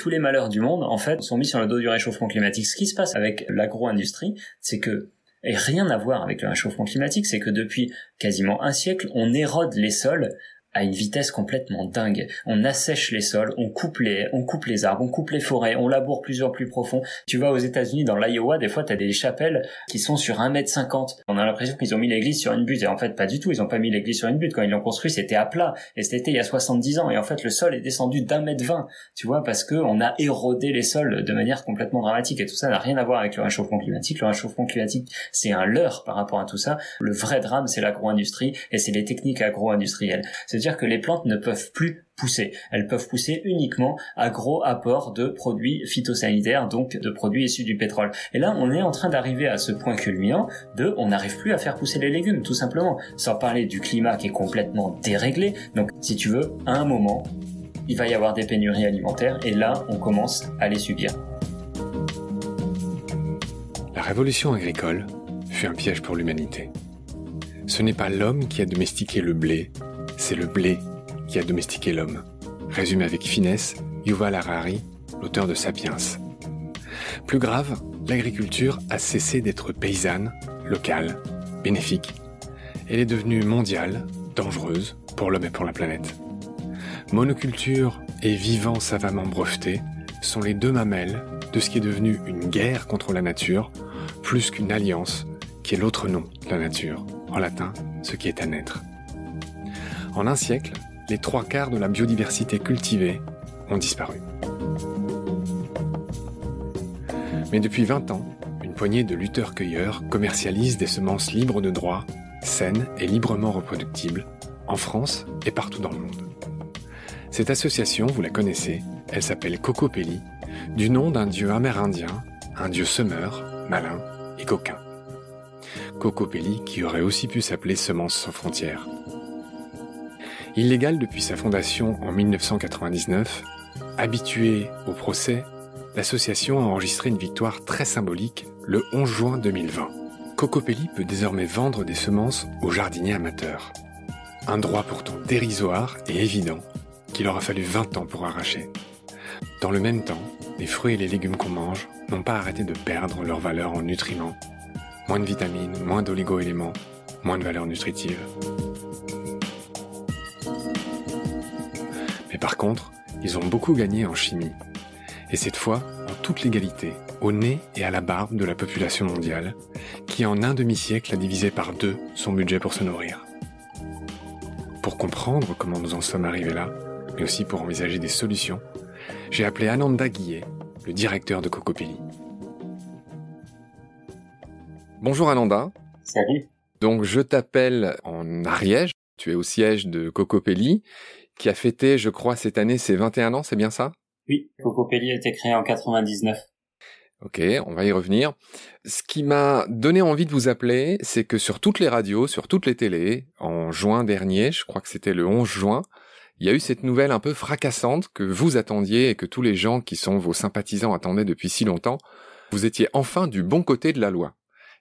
tous les malheurs du monde, en fait, sont mis sur le dos du réchauffement climatique. Ce qui se passe avec l'agro-industrie, c'est que et rien à voir avec le réchauffement climatique, c'est que depuis quasiment un siècle, on érode les sols à une vitesse complètement dingue. On assèche les sols, on coupe les, on coupe les arbres, on coupe les forêts, on laboure plusieurs plus profond. Tu vas aux États-Unis, dans l'Iowa, des fois, t'as des chapelles qui sont sur un mètre cinquante. On a l'impression qu'ils ont mis l'église sur une butte. Et en fait, pas du tout. Ils ont pas mis l'église sur une butte. Quand ils l'ont construit, c'était à plat. Et c'était il y a 70 ans. Et en fait, le sol est descendu d'un mètre vingt. Tu vois, parce que on a érodé les sols de manière complètement dramatique. Et tout ça n'a rien à voir avec le réchauffement climatique. Le réchauffement climatique, c'est un leurre par rapport à tout ça. Le vrai drame, c'est l'agro-industrie et c'est les techniques agro-industrielles dire que les plantes ne peuvent plus pousser. Elles peuvent pousser uniquement à gros apport de produits phytosanitaires, donc de produits issus du pétrole. Et là, on est en train d'arriver à ce point culminant de on n'arrive plus à faire pousser les légumes, tout simplement. Sans parler du climat qui est complètement déréglé. Donc, si tu veux, à un moment, il va y avoir des pénuries alimentaires et là, on commence à les subir. La révolution agricole fut un piège pour l'humanité. Ce n'est pas l'homme qui a domestiqué le blé, c'est le blé qui a domestiqué l'homme. Résume avec finesse Yuval Harari, l'auteur de Sapiens. Plus grave, l'agriculture a cessé d'être paysanne, locale, bénéfique. Elle est devenue mondiale, dangereuse pour l'homme et pour la planète. Monoculture et vivant savamment breveté sont les deux mamelles de ce qui est devenu une guerre contre la nature, plus qu'une alliance qui est l'autre nom de la nature, en latin, ce qui est à naître. En un siècle, les trois quarts de la biodiversité cultivée ont disparu. Mais depuis 20 ans, une poignée de lutteurs-cueilleurs commercialise des semences libres de droit, saines et librement reproductibles, en France et partout dans le monde. Cette association, vous la connaissez, elle s'appelle Cocopelli, du nom d'un dieu amérindien, un dieu semeur, malin et coquin. Cocopelli qui aurait aussi pu s'appeler Semences sans frontières. Illégale depuis sa fondation en 1999, habituée au procès, l'association a enregistré une victoire très symbolique le 11 juin 2020. Cocopelli peut désormais vendre des semences aux jardiniers amateurs. Un droit pourtant dérisoire et évident qu'il aura fallu 20 ans pour arracher. Dans le même temps, les fruits et les légumes qu'on mange n'ont pas arrêté de perdre leur valeur en nutriments. Moins de vitamines, moins d'oligo-éléments, moins de valeur nutritive. Par contre, ils ont beaucoup gagné en chimie. Et cette fois, en toute légalité, au nez et à la barbe de la population mondiale, qui en un demi-siècle a divisé par deux son budget pour se nourrir. Pour comprendre comment nous en sommes arrivés là, mais aussi pour envisager des solutions, j'ai appelé Ananda Guillet, le directeur de Cocopelli. Bonjour Ananda. Salut. Donc je t'appelle en Ariège, tu es au siège de Cocopelli qui a fêté, je crois, cette année ses 21 ans, c'est bien ça? Oui, Cocopelli a été créé en 99. Ok, on va y revenir. Ce qui m'a donné envie de vous appeler, c'est que sur toutes les radios, sur toutes les télés, en juin dernier, je crois que c'était le 11 juin, il y a eu cette nouvelle un peu fracassante que vous attendiez et que tous les gens qui sont vos sympathisants attendaient depuis si longtemps. Vous étiez enfin du bon côté de la loi.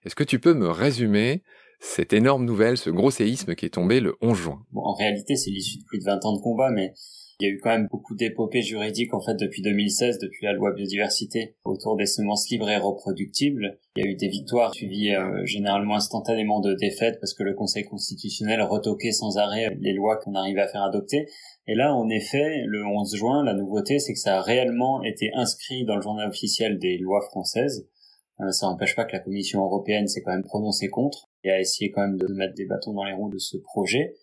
Est-ce que tu peux me résumer cette énorme nouvelle, ce gros séisme qui est tombé le 11 juin. Bon, en réalité, c'est l'issue de plus de 20 ans de combat, mais il y a eu quand même beaucoup d'épopées juridiques en fait depuis 2016, depuis la loi biodiversité autour des semences libres et reproductibles. Il y a eu des victoires suivies euh, généralement instantanément de défaites parce que le Conseil constitutionnel retoquait sans arrêt les lois qu'on arrivait à faire adopter. Et là, en effet, le 11 juin, la nouveauté, c'est que ça a réellement été inscrit dans le journal officiel des lois françaises. Euh, ça n'empêche pas que la Commission européenne s'est quand même prononcée contre et a essayé quand même de mettre des bâtons dans les roues de ce projet.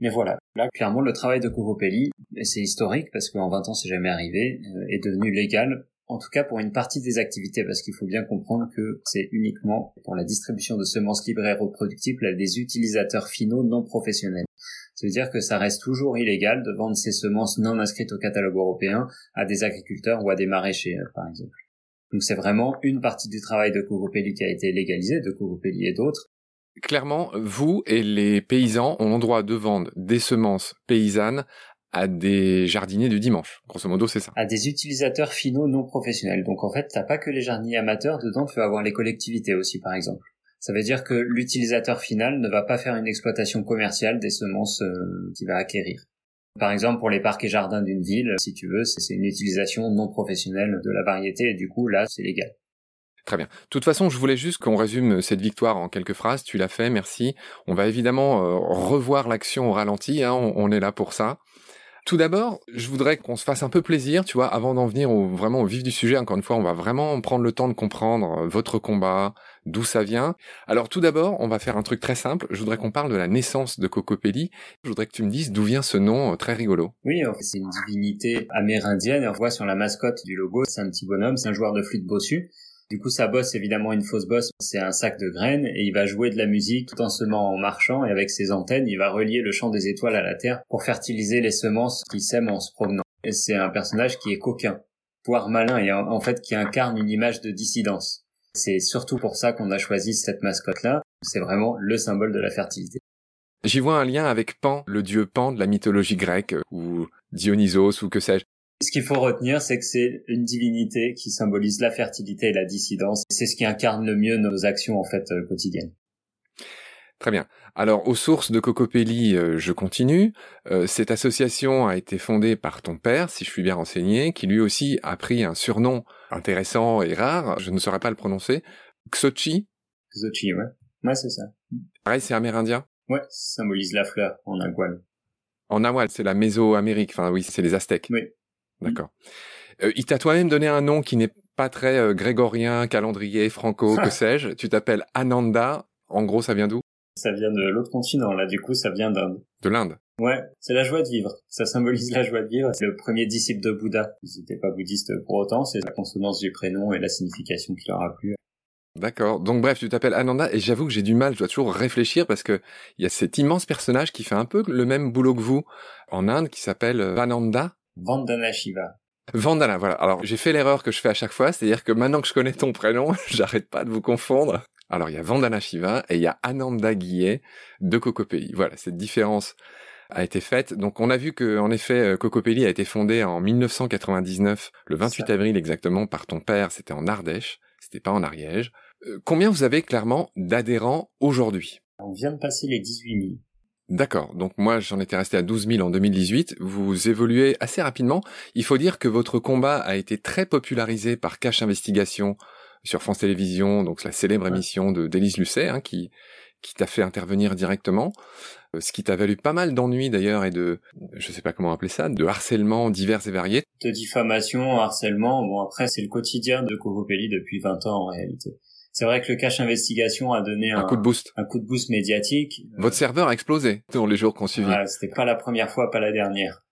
Mais voilà, là clairement le travail de Cocopelli, et c'est historique parce qu'en 20 ans c'est jamais arrivé, euh, est devenu légal, en tout cas pour une partie des activités, parce qu'il faut bien comprendre que c'est uniquement pour la distribution de semences libres et reproductibles à des utilisateurs finaux non professionnels. Ça veut dire que ça reste toujours illégal de vendre ces semences non inscrites au catalogue européen à des agriculteurs ou à des maraîchers, euh, par exemple. Donc c'est vraiment une partie du travail de Cocopelli qui a été légalisée, de Cocopelli et d'autres. Clairement, vous et les paysans ont le droit de vendre des semences paysannes à des jardiniers du dimanche. Grosso modo, c'est ça. À des utilisateurs finaux non professionnels. Donc en fait, t'as pas que les jardiniers amateurs, dedans tu vas avoir les collectivités aussi, par exemple. Ça veut dire que l'utilisateur final ne va pas faire une exploitation commerciale des semences euh, qu'il va acquérir. Par exemple, pour les parcs et jardins d'une ville, si tu veux, c'est une utilisation non professionnelle de la variété et du coup, là, c'est légal. Très bien. De toute façon, je voulais juste qu'on résume cette victoire en quelques phrases. Tu l'as fait, merci. On va évidemment euh, revoir l'action au ralenti, hein, on, est là pour ça. Tout d'abord, je voudrais qu'on se fasse un peu plaisir, tu vois, avant d'en venir au, vraiment au vif du sujet. Encore une fois, on va vraiment prendre le temps de comprendre euh, votre combat, d'où ça vient. Alors tout d'abord, on va faire un truc très simple. Je voudrais qu'on parle de la naissance de Cocopelli. Je voudrais que tu me dises d'où vient ce nom euh, très rigolo. Oui, c'est une divinité amérindienne. On voit sur la mascotte du logo, c'est un petit bonhomme, c'est un joueur de flûte bossu. Du coup, sa bosse, évidemment, une fausse bosse, c'est un sac de graines et il va jouer de la musique tout en semant en marchant et avec ses antennes, il va relier le champ des étoiles à la terre pour fertiliser les semences qu'il sème en se promenant. Et c'est un personnage qui est coquin, voire malin et en fait qui incarne une image de dissidence. C'est surtout pour ça qu'on a choisi cette mascotte-là. C'est vraiment le symbole de la fertilité. J'y vois un lien avec Pan, le dieu Pan de la mythologie grecque, ou Dionysos, ou que sais-je. Ce qu'il faut retenir, c'est que c'est une divinité qui symbolise la fertilité et la dissidence. C'est ce qui incarne le mieux nos actions en fait euh, quotidiennes. Très bien. Alors, aux sources de Cocopelli, euh, je continue. Euh, cette association a été fondée par ton père, si je suis bien renseigné, qui lui aussi a pris un surnom intéressant et rare. Je ne saurais pas le prononcer. Xochi. Xochi, ouais. Ouais, c'est ça. Pareil, c'est amérindien? Ouais, ça symbolise la fleur en nahual. En nahual, c'est la Mésoamérique. Enfin, oui, c'est les Aztèques. Oui. D'accord. Euh, il t'a toi-même donné un nom qui n'est pas très euh, grégorien, calendrier, franco, que sais-je. Tu t'appelles Ananda. En gros, ça vient d'où? Ça vient de l'autre continent, là. Du coup, ça vient d'Inde. De l'Inde Ouais, c'est la joie de vivre. Ça symbolise la joie de vivre. C'est le premier disciple de Bouddha. Ils n'étaient pas bouddhistes pour autant. C'est la consonance du prénom et la signification qui leur a plu. D'accord. Donc bref, tu t'appelles Ananda et j'avoue que j'ai du mal, je dois toujours réfléchir parce que il y a cet immense personnage qui fait un peu le même boulot que vous en Inde qui s'appelle Vananda. Vandana Shiva. Vandana, voilà. Alors, j'ai fait l'erreur que je fais à chaque fois, c'est-à-dire que maintenant que je connais ton prénom, j'arrête pas de vous confondre. Alors, il y a Vandana Shiva et il y a Ananda Guillet de Cocopelli. Voilà, cette différence a été faite. Donc, on a vu que, en effet, euh, Cocopelli a été fondé en 1999, le 28 avril exactement, par ton père. C'était en Ardèche, c'était pas en Ariège. Euh, combien vous avez clairement d'adhérents aujourd'hui? On vient de passer les 18 000. D'accord. Donc moi, j'en étais resté à 12 000 en 2018. Vous évoluez assez rapidement. Il faut dire que votre combat a été très popularisé par Cache Investigation sur France Télévisions, donc la célèbre émission de d'Élise Lucet, hein, qui qui t'a fait intervenir directement, euh, ce qui t'a valu pas mal d'ennuis d'ailleurs et de, je sais pas comment appeler ça, de harcèlement divers et variés. De diffamation, harcèlement. Bon après, c'est le quotidien de Cocopelli depuis 20 ans en réalité. C'est vrai que le cache investigation a donné un, coup de boost, un coup de boost médiatique. Votre serveur a explosé dans les jours qu'on suivi. c'était pas la première fois, pas la dernière.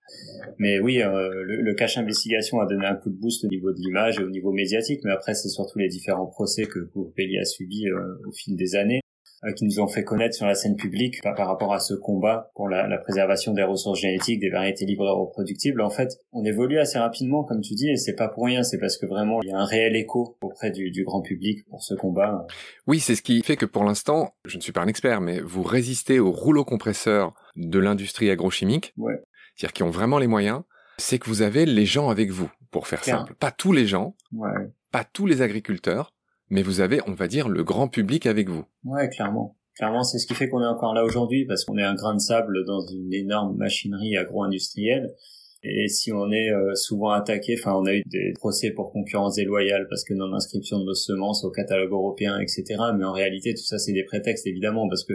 Mais oui, euh, le, le, cache investigation a donné un coup de boost au niveau de l'image et au niveau médiatique, mais après c'est surtout les différents procès que Courpelli a subis euh, au fil des années. Euh, qui nous ont fait connaître sur la scène publique par, rapport à ce combat pour la, la, préservation des ressources génétiques, des variétés libres et reproductibles. En fait, on évolue assez rapidement, comme tu dis, et c'est pas pour rien, c'est parce que vraiment il y a un réel écho auprès du, du grand public pour ce combat. Oui, c'est ce qui fait que pour l'instant, je ne suis pas un expert, mais vous résistez au rouleau compresseur de l'industrie agrochimique, ouais. c'est-à-dire qui ont vraiment les moyens. C'est que vous avez les gens avec vous, pour faire simple. Pas tous les gens, ouais. pas tous les agriculteurs, mais vous avez, on va dire, le grand public avec vous. Ouais, clairement. Clairement, c'est ce qui fait qu'on est encore là aujourd'hui, parce qu'on est un grain de sable dans une énorme machinerie agro-industrielle. Et si on est euh, souvent attaqué, enfin, on a eu des procès pour concurrence déloyale parce que non-inscription de nos semences au catalogue européen, etc. Mais en réalité, tout ça, c'est des prétextes, évidemment, parce que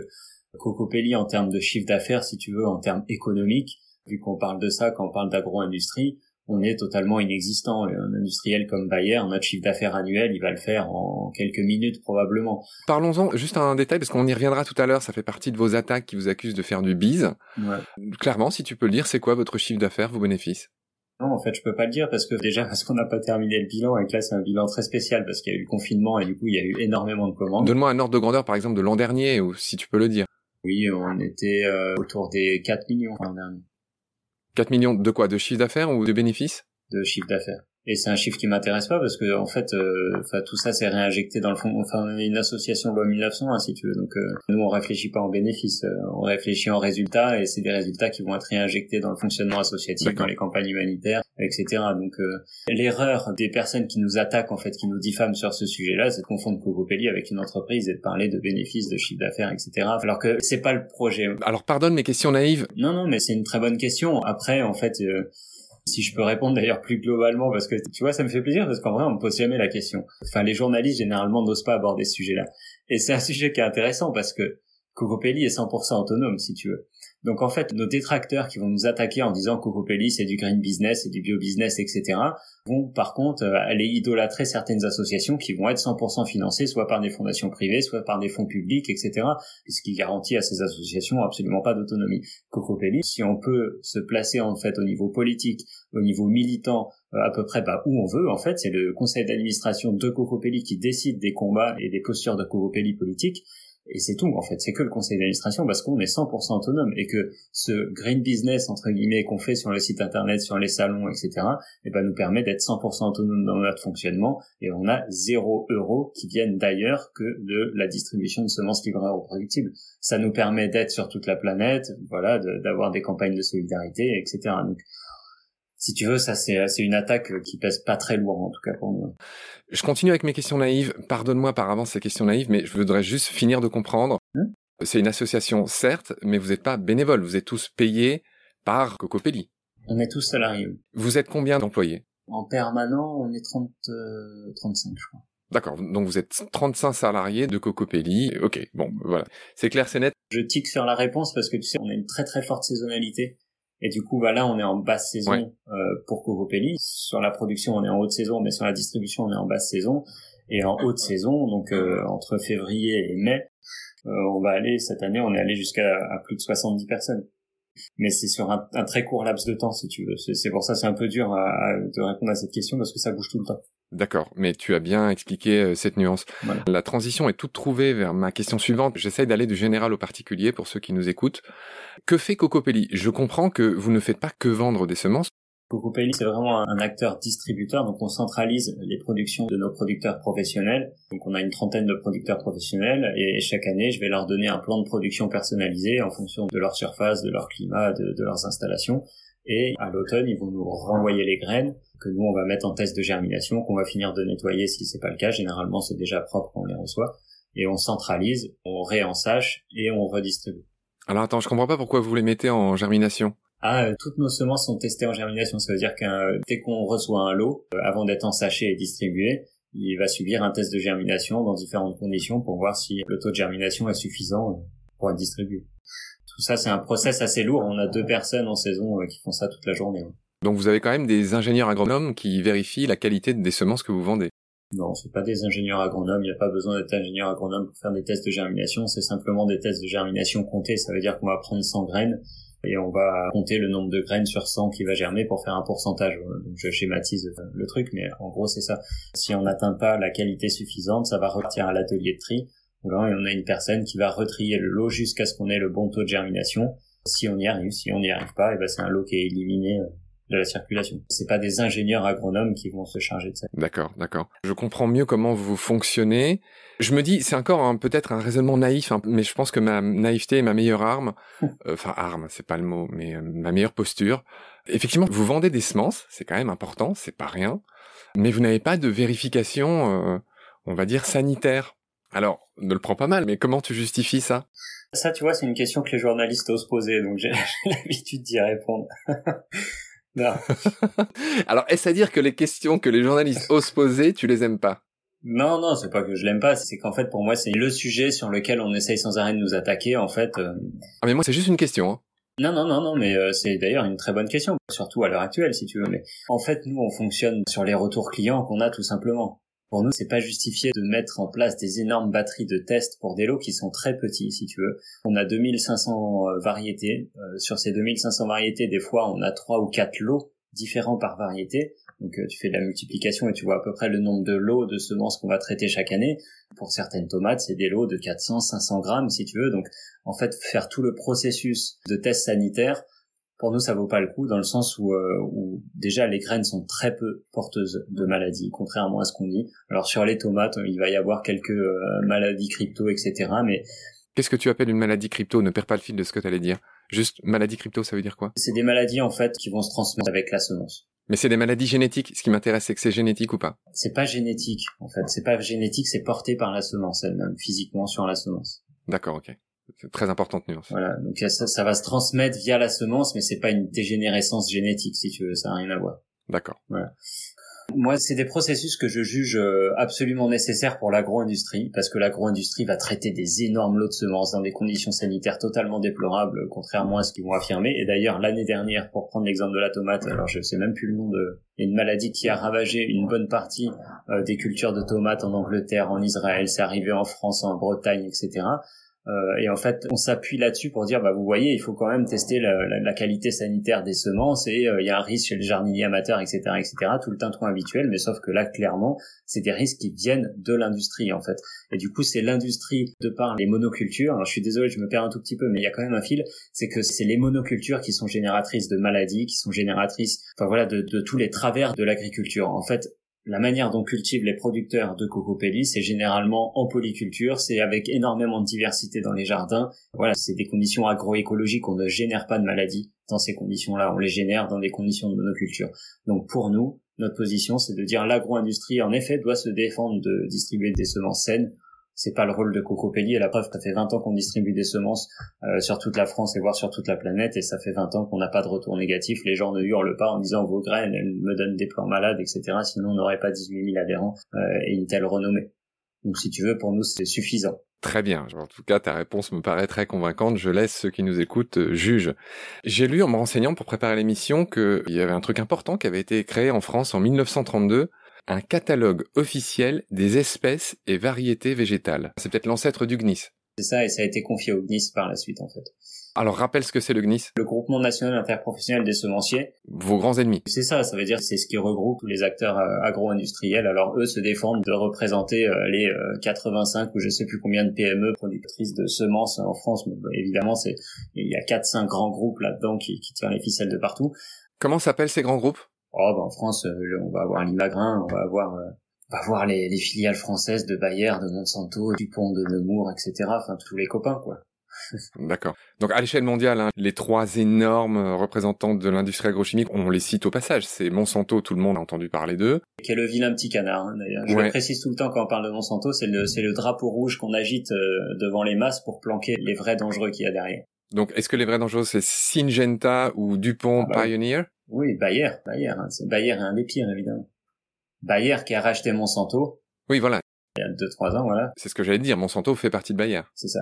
Cocopelli, en termes de chiffre d'affaires, si tu veux, en termes économiques, vu qu'on parle de ça quand on parle d'agro-industrie, on est totalement inexistant. Un industriel comme Bayer, notre chiffre d'affaires annuel, il va le faire en quelques minutes probablement. Parlons-en juste un détail, parce qu'on y reviendra tout à l'heure, ça fait partie de vos attaques qui vous accusent de faire du bise. Ouais. Clairement, si tu peux le dire, c'est quoi votre chiffre d'affaires, vos bénéfices? Non, en fait, je peux pas le dire parce que déjà parce qu'on n'a pas terminé le bilan et que là c'est un bilan très spécial parce qu'il y a eu le confinement et du coup il y a eu énormément de commandes. Donne-moi un ordre de grandeur par exemple de l'an dernier ou si tu peux le dire. Oui, on était euh, autour des 4 millions l'an dernier. 4 millions de quoi? De chiffre d'affaires ou de bénéfices? De chiffre d'affaires. Et c'est un chiffre qui m'intéresse pas parce que en fait, euh, enfin tout ça c'est réinjecté dans le fond. Enfin, on est une association loi 1900, hein, si tu veux. Donc euh, nous on réfléchit pas en bénéfices, euh, on réfléchit en résultats et c'est des résultats qui vont être réinjectés dans le fonctionnement associatif, dans les campagnes humanitaires, etc. Donc l'erreur des personnes qui nous attaquent en fait, qui nous diffament sur ce sujet-là, c'est de confondre Cocopelli avec une entreprise et de parler de bénéfices, de chiffre d'affaires, etc. Alors que c'est pas le projet. Alors pardonne mes questions naïves. Non non, mais c'est une très bonne question. Après en fait si je peux répondre d'ailleurs plus globalement, parce que tu vois, ça me fait plaisir parce qu'en vrai, on me pose jamais la question. Enfin, les journalistes généralement n'osent pas aborder ce sujet-là. Et c'est un sujet qui est intéressant parce que Cocopelli est 100% autonome, si tu veux. Donc en fait, nos détracteurs qui vont nous attaquer en disant Cocopelli c'est du green business, c'est du bio business, etc. vont par contre euh, aller idolâtrer certaines associations qui vont être 100% financées soit par des fondations privées, soit par des fonds publics, etc. Ce qui garantit à ces associations absolument pas d'autonomie. Cocopelli, si on peut se placer en fait au niveau politique, au niveau militant, euh, à peu près bah, où on veut, en fait, c'est le conseil d'administration de Cocopelli qui décide des combats et des postures de Cocopelli politique et c'est tout en fait. C'est que le conseil d'administration parce qu'on est 100% autonome et que ce green business entre guillemets qu'on fait sur le site internet sur les salons etc et eh ben nous permet d'être 100% autonome dans notre fonctionnement. Et on a zéro euro qui viennent d'ailleurs que de la distribution de semences livrées aux productibles ça nous permet d'être sur toute la planète voilà d'avoir des campagnes de solidarité etc si tu veux, ça c'est une attaque qui pèse pas très lourd en tout cas pour nous. Je continue avec mes questions naïves. Pardonne-moi par avance ces questions naïves, mais je voudrais juste finir de comprendre. Hmm c'est une association certes, mais vous n'êtes pas bénévole. Vous êtes tous payés par Cocopelli. On est tous salariés. Vous êtes combien d'employés? En permanent, on est 30, 35 euh, je crois. D'accord, donc vous êtes 35 salariés de Cocopelli. Ok, bon, voilà. C'est clair, c'est net? Je tique sur la réponse parce que tu sais, on a une très très forte saisonnalité. Et du coup, voilà, on est en basse saison euh, pour Cocopelli. Sur la production, on est en haute saison, mais sur la distribution, on est en basse saison. Et en haute saison, donc euh, entre février et mai, euh, on va aller cette année, on est allé jusqu'à plus de 70 personnes. Mais c'est sur un, très court laps de temps, si tu veux. C'est pour ça c'est un peu dur de répondre à cette question parce que ça bouge tout le temps. D'accord, mais tu as bien expliqué euh, cette nuance. La transition est toute trouvée vers ma question suivante. J'essaye d'aller du général au particulier pour ceux qui nous écoutent. Que fait Cocopelli? Je comprends que vous ne faites pas que vendre des semences. Cocopelli, c'est vraiment un acteur distributeur, donc on centralise les productions de nos producteurs professionnels. Donc on a une trentaine de producteurs professionnels et chaque année, je vais leur donner un plan de production personnalisé en fonction de leur surface, de leur climat, de leurs installations. Et à l'automne, ils vont nous renvoyer les graines que nous on va mettre en test de germination, qu'on va finir de nettoyer si c'est pas le cas. Généralement, c'est déjà propre quand on les reçoit. Et on centralise, on réensache et on redistribue. Alors attends, je comprends pas pourquoi vous les mettez en germination. Ah, euh, toutes nos semences sont testées en germination. Ça veut dire que dès qu'on reçoit un lot, euh, avant d'être ensaché et distribué, il va subir un test de germination dans différentes conditions pour voir si le taux de germination est suffisant euh, pour être distribué. Tout ça, c'est un process assez lourd. On a deux personnes en saison qui font ça toute la journée. Donc vous avez quand même des ingénieurs agronomes qui vérifient la qualité des semences que vous vendez. Non, c'est pas des ingénieurs agronomes, il n'y a pas besoin d'être ingénieur agronome pour faire des tests de germination, c'est simplement des tests de germination comptés, ça veut dire qu'on va prendre 100 graines et on va compter le nombre de graines sur 100 qui va germer pour faire un pourcentage. Je schématise le truc, mais en gros c'est ça. Si on n'atteint pas la qualité suffisante, ça va repartir à l'atelier de tri, et on a une personne qui va retrier le lot jusqu'à ce qu'on ait le bon taux de germination. Si on y arrive, si on n'y arrive pas, et ben c'est un lot qui est éliminé euh, de la circulation. C'est pas des ingénieurs agronomes qui vont se charger de ça. D'accord, d'accord. Je comprends mieux comment vous fonctionnez. Je me dis, c'est encore peut-être un raisonnement naïf, hein, mais je pense que ma naïveté est ma meilleure arme. Euh, enfin, arme, c'est pas le mot, mais euh, ma meilleure posture. Effectivement, vous vendez des semences, c'est quand même important, c'est pas rien, mais vous n'avez pas de vérification, euh, on va dire sanitaire. Alors, ne le prends pas mal, mais comment tu justifies ça? Ça, tu vois, c'est une question que les journalistes osent poser, donc j'ai l'habitude d'y répondre. Non. Alors, est-ce à dire que les questions que les journalistes osent poser, tu les aimes pas? Non, non, c'est pas que je l'aime pas, c'est qu'en fait, pour moi, c'est le sujet sur lequel on essaye sans arrêt de nous attaquer, en fait. Euh. Ah, mais moi, c'est juste une question. Hein. Non, non, non, non, mais euh, c'est d'ailleurs une très bonne question, surtout à l'heure actuelle, si tu veux. Mais en fait, nous, on fonctionne sur les retours clients qu'on a tout simplement. Pour nous, c'est pas justifié de mettre en place des énormes batteries de tests pour des lots qui sont très petits, si tu veux. On a 2500 euh, variétés. Euh, sur ces 2500 variétés, des fois, on a trois ou quatre lots différents par variété. Donc euh, tu fais la multiplication et tu vois à peu près le nombre de lots de semences qu'on va traiter chaque année. Pour certaines tomates, c'est des lots de 400, 500 grammes si tu veux. Donc en fait, faire tout le processus de test sanitaire, pour nous, ça vaut pas le coup dans le sens où, euh, où déjà les graines sont très peu porteuses de maladies, contrairement à ce qu'on dit. Alors sur les tomates, il va y avoir quelques euh, maladies crypto, etc. Mais qu'est-ce que tu appelles une maladie crypto? Ne perds pas le fil de ce que tu allais dire. Juste maladie crypto, ça veut dire quoi? C'est des maladies en fait qui vont se transmettre avec la semence. Mais c'est des maladies génétiques. Ce qui m'intéresse, c'est que c'est génétique ou pas? C'est pas génétique en fait. C'est pas génétique, c'est porté par la semence elle-même, physiquement sur la semence. D'accord, ok. C'est très importante nuance. Voilà, donc ça, ça, va se transmettre via la semence, mais c'est pas une dégénérescence génétique, si tu veux, ça n'a rien à voir. D'accord. Voilà. Moi, c'est des processus que je juge euh, absolument nécessaires pour l'agro-industrie, parce que l'agro-industrie va traiter des énormes lots de semences dans des conditions sanitaires totalement déplorables, contrairement à ce qu'ils vont affirmer. Et d'ailleurs, l'année dernière, pour prendre l'exemple de la tomate, alors je sais même plus le nom de une maladie qui a ravagé une bonne partie euh, des cultures de tomates en Angleterre, en Israël, c'est arrivé en France, en Bretagne, etc. Euh, et en fait, on s'appuie là-dessus pour dire, bah vous voyez, il faut quand même tester la, la, la qualité sanitaire des semences et euh, il y a un risque chez les jardiniers amateurs, etc., etc. Tout le tintouin habituel, mais sauf que là, clairement, c'est des risques qui viennent de l'industrie en fait. Et du coup, c'est l'industrie de par les monocultures. Alors, je suis désolé, je me perds un tout petit peu, mais il y a quand même un fil. C'est que c'est les monocultures qui sont génératrices de maladies, qui sont génératrices, enfin voilà, de, de tous les travers de l'agriculture. En fait, la manière dont cultivent les producteurs de cocopelli, c'est généralement en polyculture, c'est avec énormément de diversité dans les jardins. Voilà, c'est des conditions agroécologiques, on ne génère pas de maladies dans ces conditions-là, on les génère dans des conditions de monoculture. Donc pour nous, notre position, c'est de dire l'agro-industrie, en effet, doit se défendre de distribuer des semences saines, c'est pas le rôle de Cocopelli et la preuve ça fait 20 ans qu'on distribue des semences euh, sur toute la France et voire sur toute la planète et ça fait 20 ans qu'on n'a pas de retour négatif les gens ne hurlent pas en disant vos graines elles me donnent des plants malades etc sinon on n'aurait pas 18 000 adhérents euh, et une telle renommée donc si tu veux pour nous c'est suffisant Très bien. En tout cas, ta réponse me paraît très convaincante. Je laisse ceux qui nous écoutent euh, juger. J'ai lu en me renseignant pour préparer l'émission qu'il y avait un truc important qui avait été créé en France en 1932 un catalogue officiel des espèces et variétés végétales. C'est peut-être l'ancêtre du GNIS. C'est ça, et ça a été confié au GNIS par la suite, en fait. Alors rappelle ce que c'est le GNIS. Le groupement national interprofessionnel des semenciers. Vos grands ennemis. C'est ça, ça veut dire c'est ce qui regroupe tous les acteurs euh, agro-industriels. Alors eux se défendent de représenter euh, les 85 euh, ou je sais plus combien de PME productrices de semences en France. Mais, bah, évidemment, c'est il y a 4-5 grands groupes là-dedans qui, qui tirent les ficelles de partout. Comment s'appellent ces grands groupes? Oh, bah, en France, on va avoir l'Imagrin, on va avoir on va voir les, les, filiales françaises de Bayer, de Monsanto, Dupont, de Nemours, etc. Enfin, tous les copains, quoi. D'accord. Donc à l'échelle mondiale, hein, les trois énormes représentants de l'industrie agrochimique, on les cite au passage. C'est Monsanto, tout le monde a entendu parler d'eux. Qui est le vilain petit canard, hein, d'ailleurs. Je le précise tout le temps quand on parle de Monsanto, c'est le, drapeau rouge qu'on agite euh, devant les masses pour planquer les vrais dangereux qu'il y a derrière. Donc est-ce que les vrais dangereux, c'est Syngenta ou Dupont ah bah, Pioneer? Oui, Bayer, Bayer. Hein. C'est Bayer est un des pires, évidemment. Bayer qui a racheté Monsanto. Oui, voilà. Il y a deux, trois ans, voilà. C'est ce que j'allais dire. Monsanto fait partie de Bayer. C'est ça.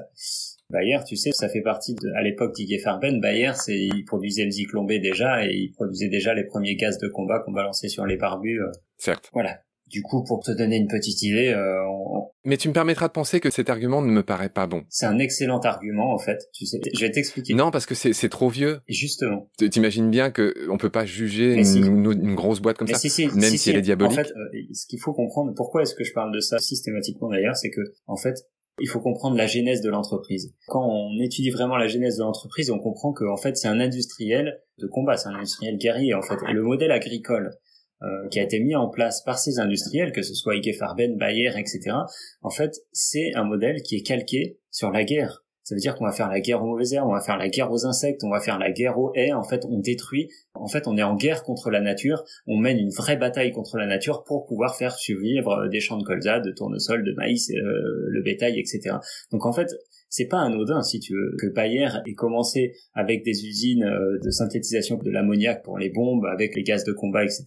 Bayer, tu sais, ça fait partie de, à l'époque d'Iggy Farben, Bayer, c'est, il produisait le Zyklon B déjà et il produisait déjà les premiers gaz de combat qu'on balançait sur les barbus. Euh. Certes. Voilà. Du coup, pour te donner une petite idée, euh, on... mais tu me permettras de penser que cet argument ne me paraît pas bon. C'est un excellent argument en fait. Tu sais, je vais t'expliquer. Non, parce que c'est trop vieux. Justement. T'imagines bien que on peut pas juger une, une, grosse boîte comme ça, si, même si, elle est diabolique. En fait, euh, ce qu'il faut comprendre, pourquoi est-ce que je parle de ça systématiquement d'ailleurs, c'est que en fait, il faut comprendre la genèse de l'entreprise. Quand on étudie vraiment la genèse de l'entreprise, on comprend que en fait c'est un industriel de combat, c'est un industriel guerrier en fait. Et le modèle agricole euh, qui a été mis en place par ces industriels, que ce soit Ige Farben, Bayer, etc. En fait, c'est un modèle qui est calqué sur la guerre. Ça veut dire qu'on va faire la guerre aux mauvaises herbes, on va faire la guerre aux insectes, on va faire la guerre aux haies. En fait, on détruit. En fait, on est en guerre contre la nature. On mène une vraie bataille contre la nature pour pouvoir faire survivre euh, des champs de colza, de tournesol, de maïs, euh, le bétail, etc. Donc en fait, c'est pas anodin, si tu veux, que Bayer ait commencé avec des usines euh, de synthétisation de l'ammoniac pour les bombes, avec les gaz de combat, etc.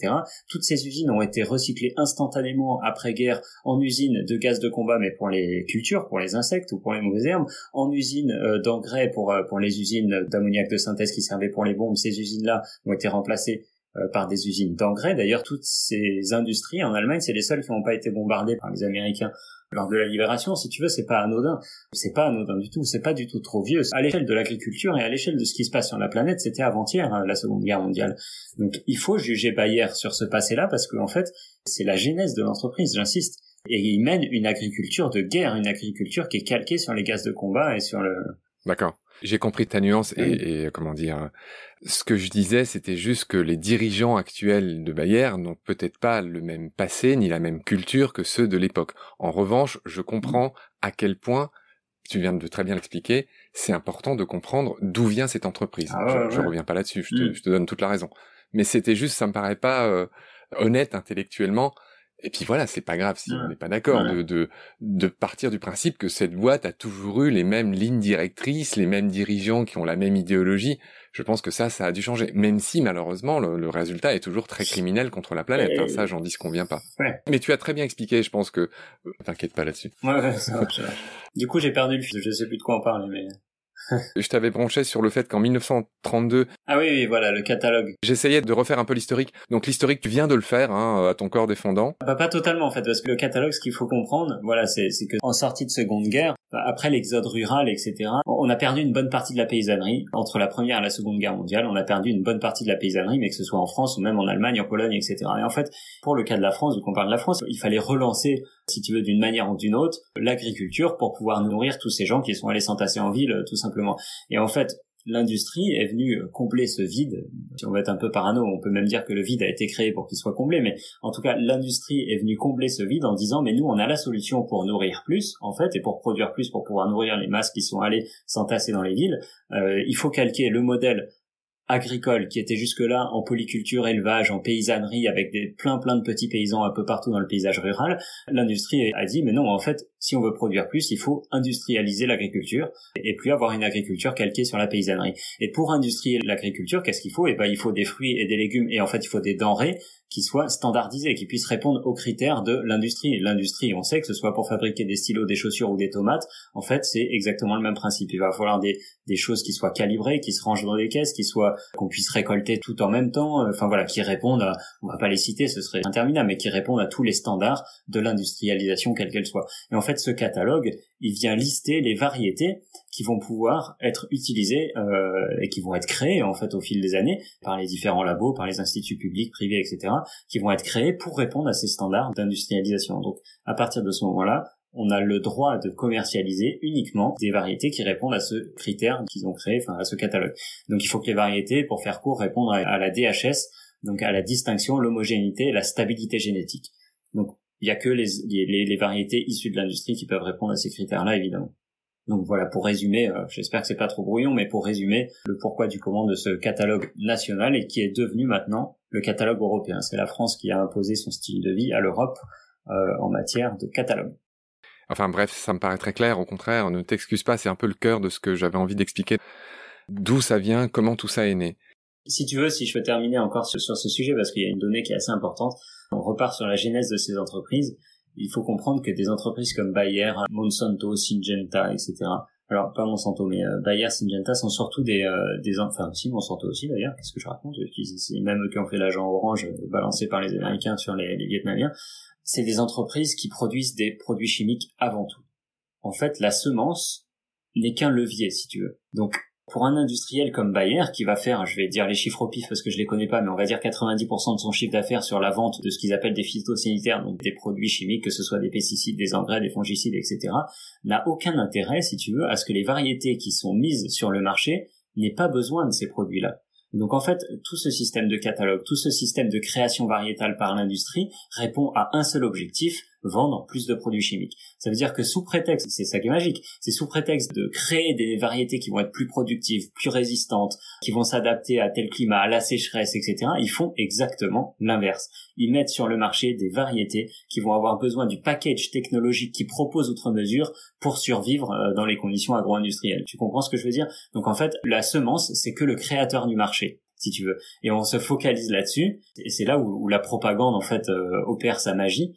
Toutes ces usines ont été recyclées instantanément après-guerre en usines de gaz de combat, mais pour les cultures, pour les insectes ou pour les mauvaises herbes, en usines euh, d'engrais pour, euh, pour les usines d'ammoniac de synthèse qui servaient pour les bombes. Ces usines-là ont été remplacées par des usines d'engrais. D'ailleurs, toutes ces industries en Allemagne, c'est les seules qui n'ont pas été bombardées par les Américains lors de la libération, si tu veux, c'est pas anodin. C'est pas anodin du tout. C'est pas du tout trop vieux. À l'échelle de l'agriculture et à l'échelle de ce qui se passe sur la planète, c'était avant-hier hein, la Seconde Guerre mondiale. Donc, il faut juger Bayer sur ce passé-là parce qu'en en fait, c'est la genèse de l'entreprise. J'insiste. Et il mène une agriculture de guerre, une agriculture qui est calquée sur les gaz de combat et sur le, D'accord. J'ai compris ta nuance et, et, comment dire. Ce que je disais, c'était juste que les dirigeants actuels de Bayer n'ont peut-être pas le même passé ni la même culture que ceux de l'époque. En revanche, je comprends à quel point tu viens de très bien l'expliquer, c'est important de comprendre d'où vient cette entreprise. Ah je, reviens pas là-dessus, je, mm. je, te donne toute la raison. Mais c'était juste, ça me paraît pas euh, honnête intellectuellement et puis voilà, c'est pas grave si on n'est pas d'accord de, de, de partir du principe que cette boîte a toujours eu les mêmes lignes directrices, les mêmes dirigeants qui ont la même idéologie. Je pense que ça, ça a dû changer. Même si malheureusement le, résultat est toujours très criminel contre la planète. Hein, ça, j'en dis qu'on vient pas. Mais tu as très bien expliqué. Je pense que euh, t'inquiète pas là-dessus. Ouais, ouais, ça Du coup, j'ai perdu le fil. Je sais plus de quoi en parler, mais. je t'avais branché sur le fait qu'en 1932... Ah oui, oui, voilà, le catalogue. J'essayais de refaire un peu l'historique. Donc l'historique, tu viens de le faire, hein, à ton corps défendant. Bah, pas totalement, en fait, parce que le catalogue, ce qu'il faut comprendre, voilà, c'est que en sortie de Seconde Guerre, après l'exode rural, etc., on a perdu une bonne partie de la paysannerie. Entre la Première et la Seconde Guerre mondiale, on a perdu une bonne partie de la paysannerie, mais que ce soit en France ou même en Allemagne, en Pologne, etc. Et en fait, pour le cas de la France, vu qu'on parle de la France, il fallait relancer, si tu veux, d'une manière ou d'une autre, l'agriculture pour pouvoir nourrir tous ces gens qui sont allés s'entasser en ville, tout simplement. Et en fait, l'industrie est venue euh, combler ce vide. Si on va être un peu parano, on peut même dire que le vide a été créé pour qu'il soit comblé, mais en tout cas, l'industrie est venue combler ce vide en disant, mais nous, on a la solution pour nourrir plus, en fait, et pour produire plus, pour pouvoir nourrir les masses qui sont allées s'entasser dans les villes. Euh, il faut calquer le modèle agricole qui était jusque-là en polyculture, élevage, en paysannerie avec des plein plein de petits paysans un peu partout dans le paysage rural, l'industrie a dit mais non en fait si on veut produire plus il faut industrialiser l'agriculture et plus avoir une agriculture calquée sur la paysannerie. Et pour industrialiser l'agriculture qu'est-ce qu'il faut? Eh ben il faut des fruits et des légumes et en fait il faut des denrées qui soient standardisés, qui puissent répondre aux critères de l'industrie. L'industrie, on sait que ce soit pour fabriquer des stylos, des chaussures ou des tomates, en fait, c'est exactement le même principe. Il va falloir des, des choses qui soient calibrées, qui se rangent dans des caisses, qui soient qu'on puisse récolter tout en même temps, euh, enfin voilà, qui répondent à, on va pas les citer, ce serait interminable, mais qui répondent à tous les standards de l'industrialisation quelle qu'elle soit. Et en fait, ce catalogue, il vient lister les variétés qui vont pouvoir être utilisées euh, et qui vont être créées en fait au fil des années par les différents labos, par les instituts publics, privés, etc., qui vont être créés pour répondre à ces standards d'industrialisation. Donc à partir de ce moment-là, on a le droit de commercialiser uniquement des variétés qui répondent à ce critère qu'ils ont créé, enfin à ce catalogue. Donc il faut que les variétés, pour faire court, répondent à, la DHS, donc à la distinction, l'homogénéité et la stabilité génétique. Donc il y a que les variétés issues de l'industrie qui peuvent répondre à ces critères-là, évidemment. Donc voilà, pour résumer, euh, j'espère que c'est pas trop brouillon, mais pour résumer le pourquoi du comment de ce catalogue national et qui est devenu maintenant le catalogue européen. C'est la France qui a imposé son style de vie à l'Europe euh, en matière de catalogue. Enfin bref, ça me paraît très clair, au contraire, ne t'excuse pas, c'est un peu le cœur de ce que j'avais envie d'expliquer. D'où ça vient, comment tout ça est né? Si tu veux, si je peux terminer encore sur, sur ce sujet, parce qu'il y a une donnée qui est assez importante, on repart sur la genèse de ces entreprises. Il faut comprendre que des entreprises comme Bayer, Monsanto, Syngenta, etc. Alors pas Monsanto, mais euh, Bayer, Syngenta sont surtout des euh, des enfin si Monsanto aussi d'ailleurs. Qu'est-ce que je raconte C'est même eux qui ont fait l'agent orange euh, balancé par les Américains sur les, les Vietnamiens. C'est des entreprises qui produisent des produits chimiques avant tout. En fait, la semence n'est qu'un levier, si tu veux. Donc pour un industriel comme Bayer, qui va faire, je vais dire les chiffres au pif parce que je les connais pas, mais on va dire 90% de son chiffre d'affaires sur la vente de ce qu'ils appellent des phytosanitaires, donc des produits chimiques, que ce soit des pesticides, des engrais, des fongicides, etc., n'a aucun intérêt, si tu veux, à ce que les variétés qui sont mises sur le marché n'aient pas besoin de ces produits-là. Donc en fait, tout ce système de catalogue, tout ce système de création variétale par l'industrie répond à un seul objectif, vendre plus de produits chimiques. Ça veut dire que sous prétexte, c'est ça qui est magique, c'est sous prétexte de créer des variétés qui vont être plus productives, plus résistantes, qui vont s'adapter à tel climat, à la sécheresse, etc. Ils font exactement l'inverse. Ils mettent sur le marché des variétés qui vont avoir besoin du package technologique qui propose outre mesure pour survivre euh, dans les conditions agro-industrielles. Tu comprends ce que je veux dire? Donc en fait, la semence, c'est que le créateur du marché si tu veux. Et on se focalise là-dessus, et c'est là où, la propagande en fait euh, opère sa magie,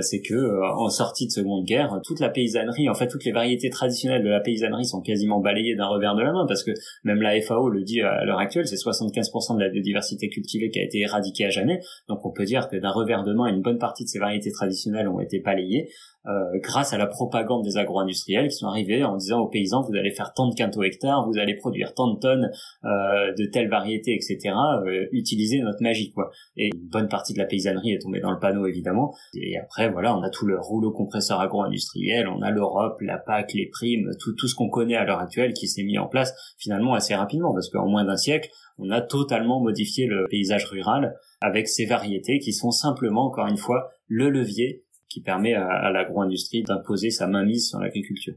c'est que euh, en sortie de Seconde Guerre, toute la paysannerie, en fait toutes les variétés traditionnelles de la paysannerie sont quasiment balayées d'un revers de la main parce que même la FAO le dit à l'heure actuelle, c'est 75% de la biodiversité cultivée qui a été éradiquée à jamais. Donc on peut dire que d'un revers de main, une bonne partie de ces variétés traditionnelles ont été balayées. Euh, grâce à la propagande des agro-industriels qui sont arrivés en disant aux paysans vous allez faire tant de quintaux hectares, vous allez produire tant de tonnes euh, de telle variété, etc. Euh, utilisez notre magie quoi. Et une bonne partie de la paysannerie est tombée dans le panneau évidemment. Et après voilà, on a tout le rouleau compresseur agro-industriel, on a l'Europe, la PAC, les primes, tout tout ce qu'on connaît à l'heure actuelle qui s'est mis en place finalement assez rapidement parce qu'en moins d'un siècle on a totalement modifié le paysage rural avec ces variétés qui sont simplement encore une fois le levier qui permet à, l'agro-industrie d'imposer sa mainmise sur l'agriculture.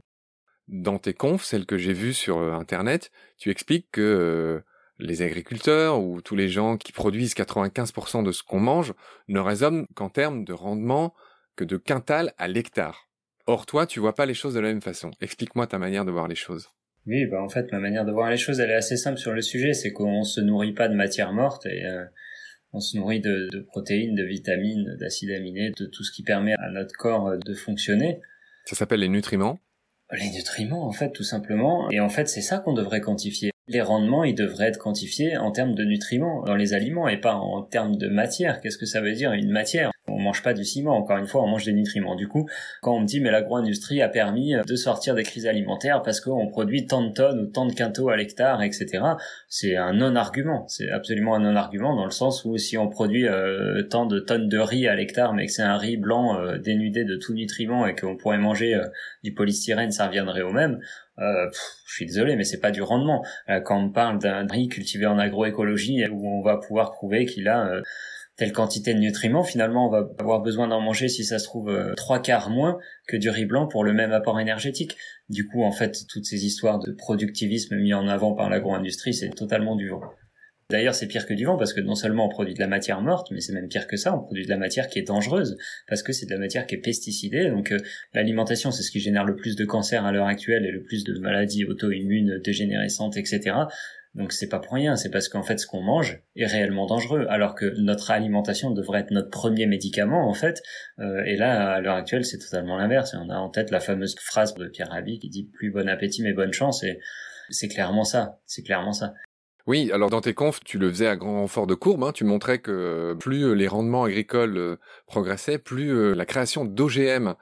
Dans tes confs, celles que j'ai vues sur euh, Internet, tu expliques que euh, les agriculteurs ou tous les gens qui produisent 95% de ce qu'on mange ne raisonnent qu'en termes de rendement que de quintal à l'hectare. Or, toi, tu vois pas les choses de la même façon. Explique-moi ta manière de voir les choses. Oui, bah en fait, ma manière de voir les choses, elle est assez simple sur le sujet. C'est qu'on se nourrit pas de matière morte et euh, on se nourrit de, de protéines, de vitamines, d'acides aminés, de tout ce qui permet à notre corps euh, de fonctionner. Ça s'appelle les nutriments Les nutriments, en fait, tout simplement. Et en fait, c'est ça qu'on devrait quantifier. Les rendements, ils devraient être quantifiés en termes de nutriments dans les aliments et pas en termes de matière. Qu'est-ce que ça veut dire une matière? On mange pas du ciment, encore une fois, on mange des nutriments. Du coup, quand on me dit mais l'agro-industrie a permis de sortir des crises alimentaires parce qu'on produit tant de tonnes ou tant de quintaux à l'hectare, etc., c'est un non-argument. C'est absolument un non-argument dans le sens où si on produit euh, tant de tonnes de riz à l'hectare, mais que c'est un riz blanc euh, dénudé de tout nutriment et qu'on pourrait manger euh, du polystyrène, ça reviendrait au même. Je suis désolé, mais c'est pas du rendement. quand on parle d'un riz cultivé en agroécologie où on va pouvoir prouver qu'il a telle quantité de nutriments, finalement, on va avoir besoin d'en manger, si ça se trouve, euh, trois quarts moins que du riz blanc pour le même apport énergétique. Du coup, en fait, toutes ces histoires de productivisme mis en avant par l'agro-industrie, c'est totalement du vent. D'ailleurs, c'est pire que du vent parce que non seulement on produit de la matière morte, mais c'est même pire que ça, on produit de la matière qui est dangereuse parce que c'est de la matière qui est pesticidée. Donc euh, l'alimentation, c'est ce qui génère le plus de cancers à l'heure actuelle et le plus de maladies auto-immunes, dégénérescentes, etc. Donc c'est pas pour rien, c'est parce qu'en fait ce qu'on mange est réellement dangereux, alors que notre alimentation devrait être notre premier médicament en fait. Euh, et là, à l'heure actuelle, c'est totalement l'inverse. On a en tête la fameuse phrase de Pierre Rabhi qui dit plus bon appétit mais bonne chance. C'est clairement ça. C'est clairement ça. Oui, alors dans tes confs, tu le faisais à grand renfort de courbe, hein, tu montrais que plus les rendements agricoles euh, progressaient, plus euh, la création d'OGM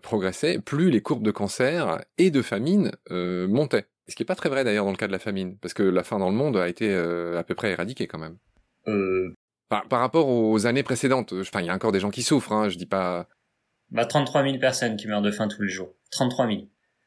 progressait, plus les courbes de cancer et de famine montaient. Ce qui est pas très vrai d'ailleurs dans le cas de la famine, parce que la faim dans le monde a été euh, à peu près éradiquée quand même. Euh... Par, par, rapport aux années précédentes, enfin il y a encore des gens qui souffrent, hein, je dis pas. Bah 33 000 personnes qui meurent de faim tous les jours. 33 000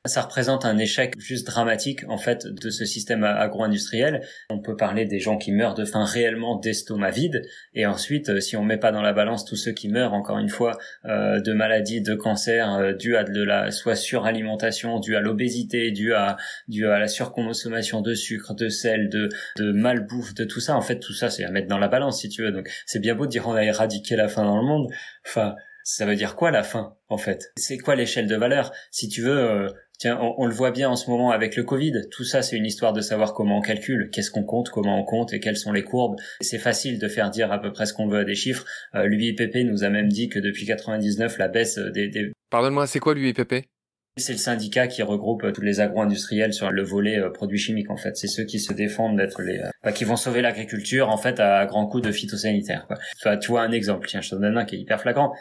ça représente un échec juste dramatique en fait de ce système agro-industriel. On peut parler des gens qui meurent de faim réellement d'estomac vide, et ensuite euh, si on met pas dans la balance tous ceux qui meurent encore une fois euh, de maladies, de cancers euh, dû à de la soit suralimentation, dû à l'obésité, dû à dû à la surconsommation de sucre, de sel, de de malbouffe, de tout ça. En fait, tout ça c'est à mettre dans la balance si tu veux. Donc c'est bien beau de dire on a éradiqué la faim dans le monde. Enfin, ça veut dire quoi la faim en fait? C'est quoi l'échelle de valeur? Si tu veux, Tiens, on, le voit bien en ce moment avec le Covid. Tout ça, c'est une histoire de savoir comment on calcule, qu'est-ce qu'on compte, comment on compte et quelles sont les courbes. C'est facile de faire dire à peu près ce qu'on veut à des chiffres. Euh, L'UIPP nous a même dit que depuis 99, la baisse des... des... Pardonne-moi, c'est quoi l'UIPP c'est le syndicat qui regroupe tous les agro-industriels sur le volet euh, produits chimiques en fait. C'est ceux qui se défendent d'être les, euh, qui vont sauver l'agriculture en fait à grands coups de phytosanitaire. Quoi. tu vois un exemple, tiens, je te donne un qui est hyper flagrant.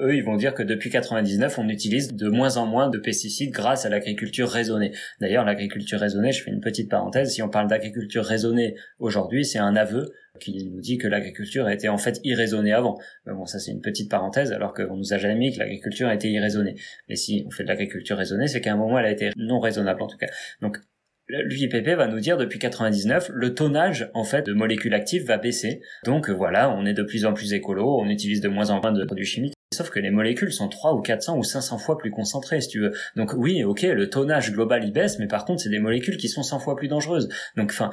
Eux, ils vont dire que depuis 99, on utilise de moins en moins de pesticides grâce à l'agriculture raisonnée. D'ailleurs, l'agriculture raisonnée, je fais une petite parenthèse, si on parle d'agriculture raisonnée aujourd'hui, c'est un aveu qui nous dit que l'agriculture était en fait irraisonnée avant. bon, ça c'est une petite parenthèse, alors qu'on nous a jamais dit que l'agriculture était irraisonnée. Mais si on fait de l'agriculture raisonnée, c'est qu'à un moment elle a été non raisonnable en tout cas. Donc l'UIPP va nous dire depuis 99, le tonnage en fait de molécules actives va baisser. Donc voilà, on est de plus en plus écolo, on utilise de moins en moins de produits chimiques. Sauf que les molécules sont 3 ou 400 ou 500 fois plus concentrées, si tu veux. Donc oui, ok, le tonnage global il baisse, mais par contre, c'est des molécules qui sont 100 fois plus dangereuses. Donc, enfin,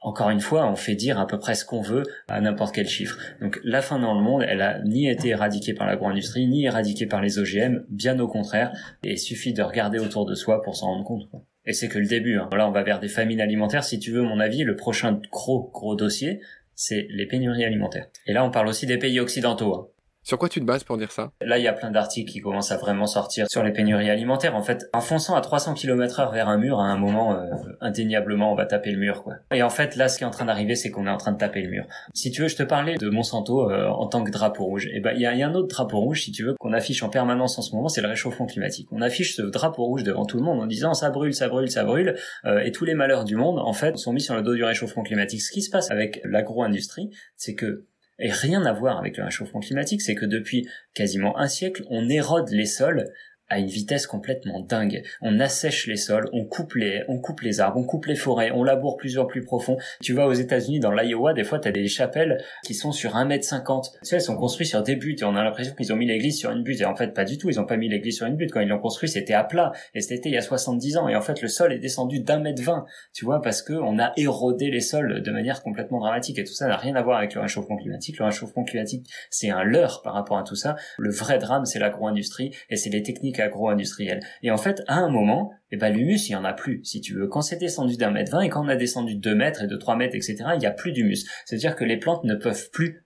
encore une fois, on fait dire à peu près ce qu'on veut à n'importe quel chiffre. Donc la faim dans le monde, elle a ni été éradiquée par l'agro-industrie, ni éradiquée par les OGM, bien au contraire. Et il suffit de regarder autour de soi pour s'en rendre compte. Et c'est que le début. Hein. Là, on va vers des famines alimentaires. Si tu veux mon avis, le prochain gros gros dossier, c'est les pénuries alimentaires. Et là, on parle aussi des pays occidentaux. Hein. Sur quoi tu te bases pour dire ça? Là, il y a plein d'articles qui commencent à vraiment sortir sur les pénuries alimentaires. En fait, en fonçant à 300 km heure vers un mur, à un moment, euh, indéniablement, on va taper le mur, quoi. Et en fait, là, ce qui est en train d'arriver, c'est qu'on est en train de taper le mur. Si tu veux, je te parlais de Monsanto euh, en tant que drapeau rouge. Et eh ben, il y a, y a, un autre drapeau rouge, si tu veux, qu'on affiche en permanence en ce moment, c'est le réchauffement climatique. On affiche ce drapeau rouge devant tout le monde en disant ça brûle, ça brûle, ça brûle, euh, et tous les malheurs du monde, en fait, sont mis sur le dos du réchauffement climatique. Ce qui se passe avec l'agro-industrie, c'est que et rien à voir avec le réchauffement climatique, c'est que depuis quasiment un siècle, on érode les sols à une vitesse complètement dingue. On assèche les sols, on coupe les, on coupe les arbres, on coupe les forêts, on laboure plusieurs plus profond. Tu vas aux États-Unis, dans l'Iowa, des fois, t'as des chapelles qui sont sur 1m50. Tu elles sont construites sur des buttes et on a l'impression qu'ils ont mis l'église sur une butte. Et en fait, pas du tout. Ils ont pas mis l'église sur une butte. Quand ils l'ont construit, c'était à plat. Et c'était il y a 70 ans. Et en fait, le sol est descendu d'un mètre vingt. Tu vois, parce que on a érodé les sols de manière complètement dramatique. Et tout ça n'a rien à voir avec le réchauffement climatique. Le réchauffement climatique, c'est un leurre par rapport à tout ça. Le vrai drame, c'est l'agro-industrie et c'est les techniques agro-industrielles. Et en fait, à un moment, eh ben l'humus il y en a plus si tu veux quand c'est descendu d'un mètre vingt et quand on a descendu de deux mètres et de trois mètres etc il y a plus d'humus c'est à dire que les plantes ne peuvent plus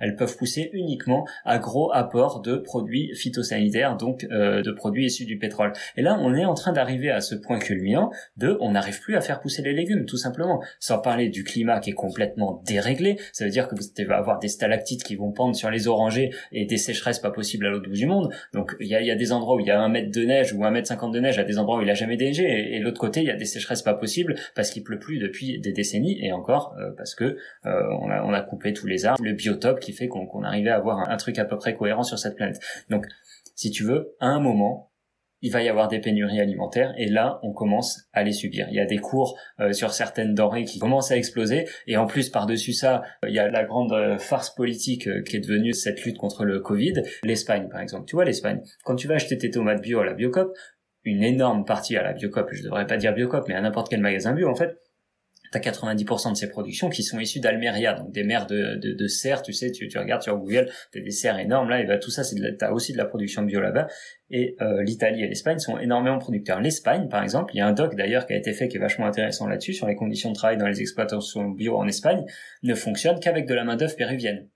Elles peuvent pousser uniquement à gros apport de produits phytosanitaires, donc euh, de produits issus du pétrole. Et là, on est en train d'arriver à ce point culminant de on n'arrive plus à faire pousser les légumes, tout simplement. Sans parler du climat qui est complètement déréglé, ça veut dire que vous allez avoir des stalactites qui vont pendre sur les orangers et des sécheresses pas possibles à l'autre bout du monde. Donc il y a, y a, des endroits où il y a un mètre de neige ou un mètre cinquante de neige, à des endroits où il a jamais neigé, et, et l'autre côté il y a des sécheresses pas possibles parce qu'il pleut plus depuis des décennies et encore euh, parce que euh, on, a, on a coupé tous les arbres biotope qui fait qu'on arrivait à avoir un, truc à peu près cohérent sur cette planète. Donc, si tu veux, à un moment, il va y avoir des pénuries alimentaires et là on commence à les subir. Il y a des cours euh, sur certaines denrées qui commencent à exploser et en plus par-dessus ça, il y a la grande euh, farce politique euh, qui est devenue cette lutte contre le Covid. L'Espagne par exemple, tu vois l'Espagne, quand tu vas acheter tes tomates bio à la Biocop, une énorme partie à la Biocop, je devrais pas dire Biocop mais à n'importe quel magasin bio en fait, t'as 90% de ces productions qui sont issues d'Almeria, donc des mers de, de, serres, tu sais, tu, tu regardes sur Google, t'as des serres énormes là, et bah tout ça, c'est t'as aussi de la production bio là-bas, et euh, l'Italie et l'Espagne sont énormément producteurs. L'Espagne, par exemple, il y a un doc d'ailleurs qui a été fait qui est vachement intéressant là-dessus, sur les conditions de travail dans les exploitations bio en Espagne, ne fonctionne qu'avec de la main d'œuvre péruvienne.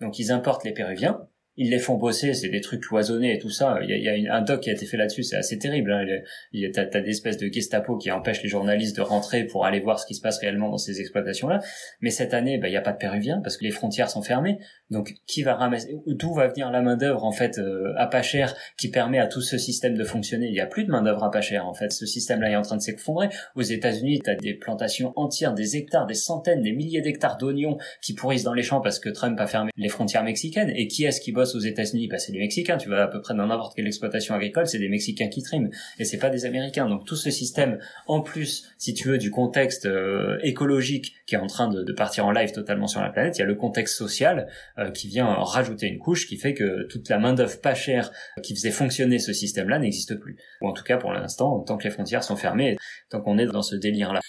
Donc ils importent les Péruviens, ils les font bosser, c'est des trucs cloisonnés et tout ça. Il y a, un doc qui a été fait là-dessus, c'est assez terrible. Hein. Il y a, t'as, t'as des espèces de Gestapo qui empêchent les journalistes de rentrer pour aller voir ce qui se passe réellement dans ces exploitations-là. Mais cette année, bah, il n'y a pas de Péruviens parce que les frontières sont fermées. Donc, qui va ramasser D'où va venir la main d'œuvre en fait euh, à pas cher qui permet à tout ce système de fonctionner? Il y a plus de main d'œuvre à pas cher en fait. Ce système-là est en train de s'effondrer. Aux États-Unis, tu as des plantations entières, des hectares, des centaines, des milliers d'hectares d'oignons qui pourrissent dans les champs parce que Trump a fermé les frontières mexicaines. Et qui est-ce qui bosse aux États-Unis bah, c'est des Mexicains. Tu vas à peu près dans n'importe quelle exploitation agricole, c'est des Mexicains qui triment et c'est pas des Américains. Donc tout ce système, en plus, si tu veux, du contexte euh, écologique qui est en train de, partir en live totalement sur la planète, il y a le contexte social euh, qui vient rajouter une couche qui fait que toute la main d'œuvre pas chère qui faisait fonctionner ce système-là n'existe plus. Ou en tout cas pour l'instant, tant que les frontières sont fermées, tant qu'on est dans ce délire-là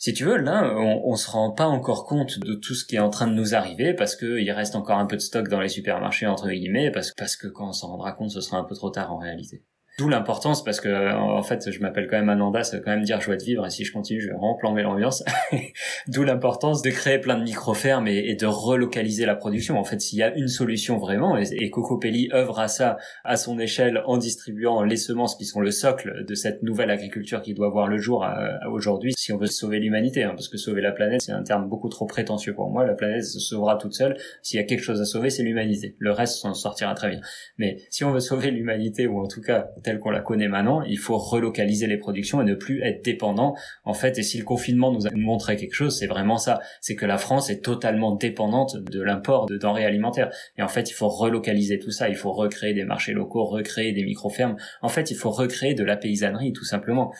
si tu veux, là, on, se rend pas encore compte de tout ce qui est en train de nous arriver parce qu'il reste encore un peu de stock dans les supermarchés entre guillemets, parce, parce que quand on s'en rendra compte, ce sera un peu trop tard en réalité. D'où l'importance parce que en fait je m'appelle quand même Ananda, ça veut quand même dire joie de vivre et si je continue je vais vraiment l'ambiance. D'où l'importance de créer plein de micro-fermes et, de relocaliser la production. En fait s'il y a une solution vraiment et, et Coco Pelli œuvre à ça à son échelle en distribuant les semences qui sont le socle de cette nouvelle agriculture qui doit voir le jour aujourd'hui si on veut sauver l'humanité. Hein, parce que sauver la planète c'est un terme beaucoup trop prétentieux pour moi. La planète se sauvera toute seule. S'il y a quelque chose à sauver c'est l'humanité. Le reste s'en sortira très bien. Mais si on veut sauver l'humanité ou en tout cas qu'on la connaît maintenant, il faut relocaliser les productions et ne plus être dépendant. En fait, et si le confinement nous a montré quelque chose, c'est vraiment ça. C'est que la France est totalement dépendante de l'import de denrées alimentaires. Et en fait, il faut relocaliser tout ça. Il faut recréer des marchés locaux, recréer des micro-fermes. En fait, il faut recréer de la paysannerie, tout simplement.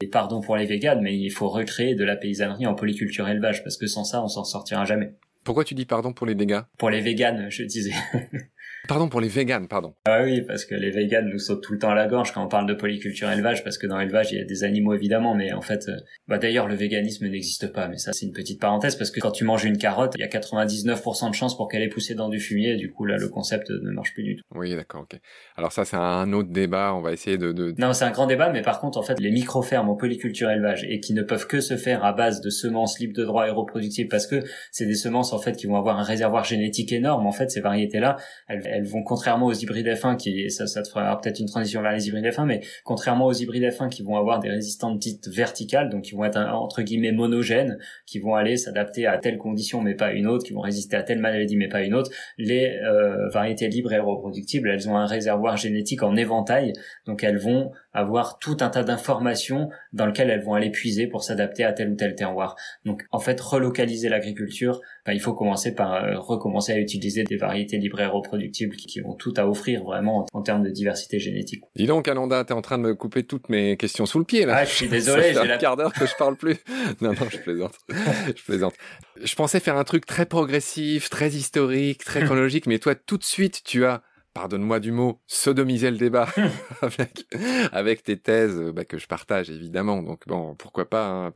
Et pardon pour les véganes, mais il faut recréer de la paysannerie en polyculture élevage, parce que sans ça, on s'en sortira jamais. Pourquoi tu dis pardon pour les dégâts? Pour les véganes, je disais. Pardon pour les véganes, pardon. Ah oui, parce que les véganes nous sautent tout le temps à la gorge quand on parle de polyculture élevage, parce que dans l'élevage, il y a des animaux évidemment, mais en fait, euh, bah d'ailleurs, le véganisme n'existe pas, mais ça, c'est une petite parenthèse, parce que quand tu manges une carotte, il y a 99% de chances pour qu'elle ait poussé dans du fumier, et du coup, là, le concept ne marche plus du tout. Oui, d'accord, ok. Alors ça, c'est un autre débat, on va essayer de... de... Non, c'est un grand débat, mais par contre, en fait, les micro-fermes en polyculture élevage, et qui ne peuvent que se faire à base de semences libres de droits et reproductibles, parce que c'est des semences, en fait, qui vont avoir un réservoir génétique énorme, en fait, ces variétés-là, elles, elles vont, contrairement aux hybrides F1, qui, ça, ça te fera peut-être une transition vers les hybrides F1, mais contrairement aux hybrides F1 qui vont avoir des résistantes dites verticales, donc qui vont être, entre guillemets, monogènes, qui vont aller s'adapter à telle condition, mais pas une autre, qui vont résister à telle maladie, mais pas une autre, les euh, variétés libres et reproductibles, elles ont un réservoir génétique en éventail, donc elles vont avoir tout un tas d'informations dans lesquelles elles vont aller puiser pour s'adapter à tel ou tel terroir. Donc en fait, relocaliser l'agriculture, ben, il faut commencer par euh, recommencer à utiliser des variétés libres et reproductibles qui, vont tout à offrir vraiment en, termes de diversité génétique. Dis donc, Ananda, t'es en train de me couper toutes mes questions sous le pied là. Ah, je suis désolé, j'ai un quart d'heure que je parle plus. non, non, je plaisante. je plaisante. Je pensais faire un truc très progressif, très historique, très chronologique, mais toi, tout de suite, tu as pardonne-moi du mot, sodomiser le débat avec, avec tes thèses bah, que je partage évidemment. Donc bon, pourquoi pas. Hein.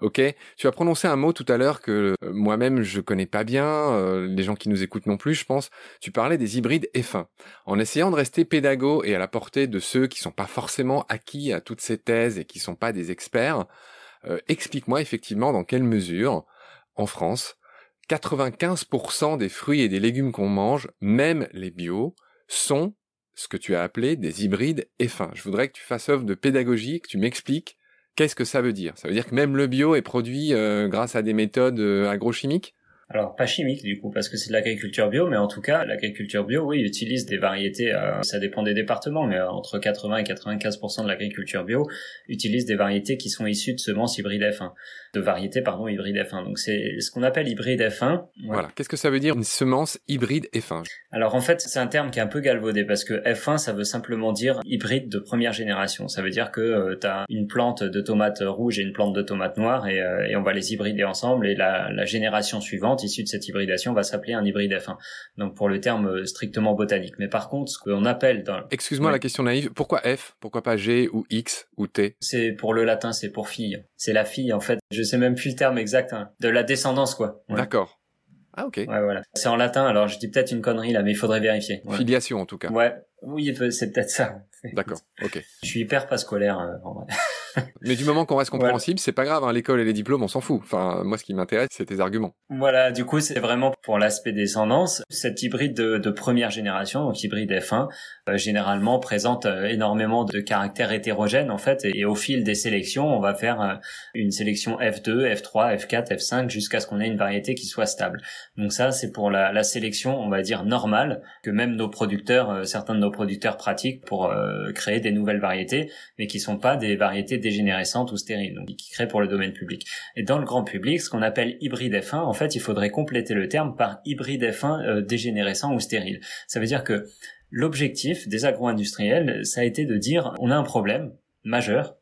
Ok, tu as prononcé un mot tout à l'heure que euh, moi-même je connais pas bien, euh, les gens qui nous écoutent non plus, je pense. Tu parlais des hybrides F1. En essayant de rester pédago et à la portée de ceux qui sont pas forcément acquis à toutes ces thèses et qui sont pas des experts, euh, explique-moi effectivement dans quelle mesure, en France, 95% des fruits et des légumes qu'on mange, même les bio, sont ce que tu as appelé des hybrides F1. Je voudrais que tu fasses œuvre de pédagogie, que tu m'expliques qu'est-ce que ça veut dire. Ça veut dire que même le bio est produit euh, grâce à des méthodes euh, agrochimiques? Alors pas chimique du coup parce que c'est de l'agriculture bio, mais en tout cas l'agriculture bio, oui, utilise des variétés. Euh, ça dépend des départements, mais entre 80 et 95% de l'agriculture bio utilise des variétés qui sont issues de semences hybrides F1 de variétés pardon hybride F1. Donc c'est ce qu'on appelle hybride F1. Voilà. Qu'est-ce que ça veut dire une semence hybride F1 Alors en fait c'est un terme qui est un peu galvaudé parce que F1 ça veut simplement dire hybride de première génération. Ça veut dire que euh, tu as une plante de tomates rouges et une plante de tomates noires et, euh, et on va les hybrider ensemble et la, la, génération suivante issue de cette hybridation va s'appeler un hybride F1. Donc pour le terme euh, strictement botanique. Mais par contre ce qu'on appelle dans Excuse-moi la question naïve, pourquoi F? Pourquoi pas G ou X ou T? C'est pour le latin, c'est pour fille. C'est la fille en fait. Je sais même plus le terme exact, hein. de la descendance quoi. D'accord. Ah ok. Ouais voilà. C'est en latin, alors je dis peut-être une connerie là, mais il faudrait vérifier. Filiation en tout cas. Ouais. Oui, c'est peut-être ça. D'accord. Ok. Je suis hyper pas scolaire euh, en vrai. Mais du moment qu'on reste compréhensible, c'est pas grave. Hein, L'école et les diplômes, on s'en fout. Enfin, moi, ce qui m'intéresse, c'est tes arguments. Voilà. Du coup, c'est vraiment pour l'aspect descendance. Cette hybride de, de, première génération, donc hybride F1, euh, généralement présente euh, énormément de caractères hétérogènes en fait. Et, au fil des sélections, on va faire euh, une sélection F2, F3, F4, F5 jusqu'à ce qu'on ait une variété qui soit stable. Donc ça, c'est pour la, la, sélection, on va dire normale, que même nos producteurs, certains de nos producteurs pratiquent pour créer des nouvelles variétés, mais qui sont pas des variétés dégénérescentes ou stériles, donc qui créent pour le domaine public. Et dans le grand public, ce qu'on appelle hybride F1, en fait, il faudrait compléter le terme par hybride F1 euh, dégénérescent ou stérile. Ça veut dire que l'objectif des agro-industriels, ça a été de dire on a un problème majeur,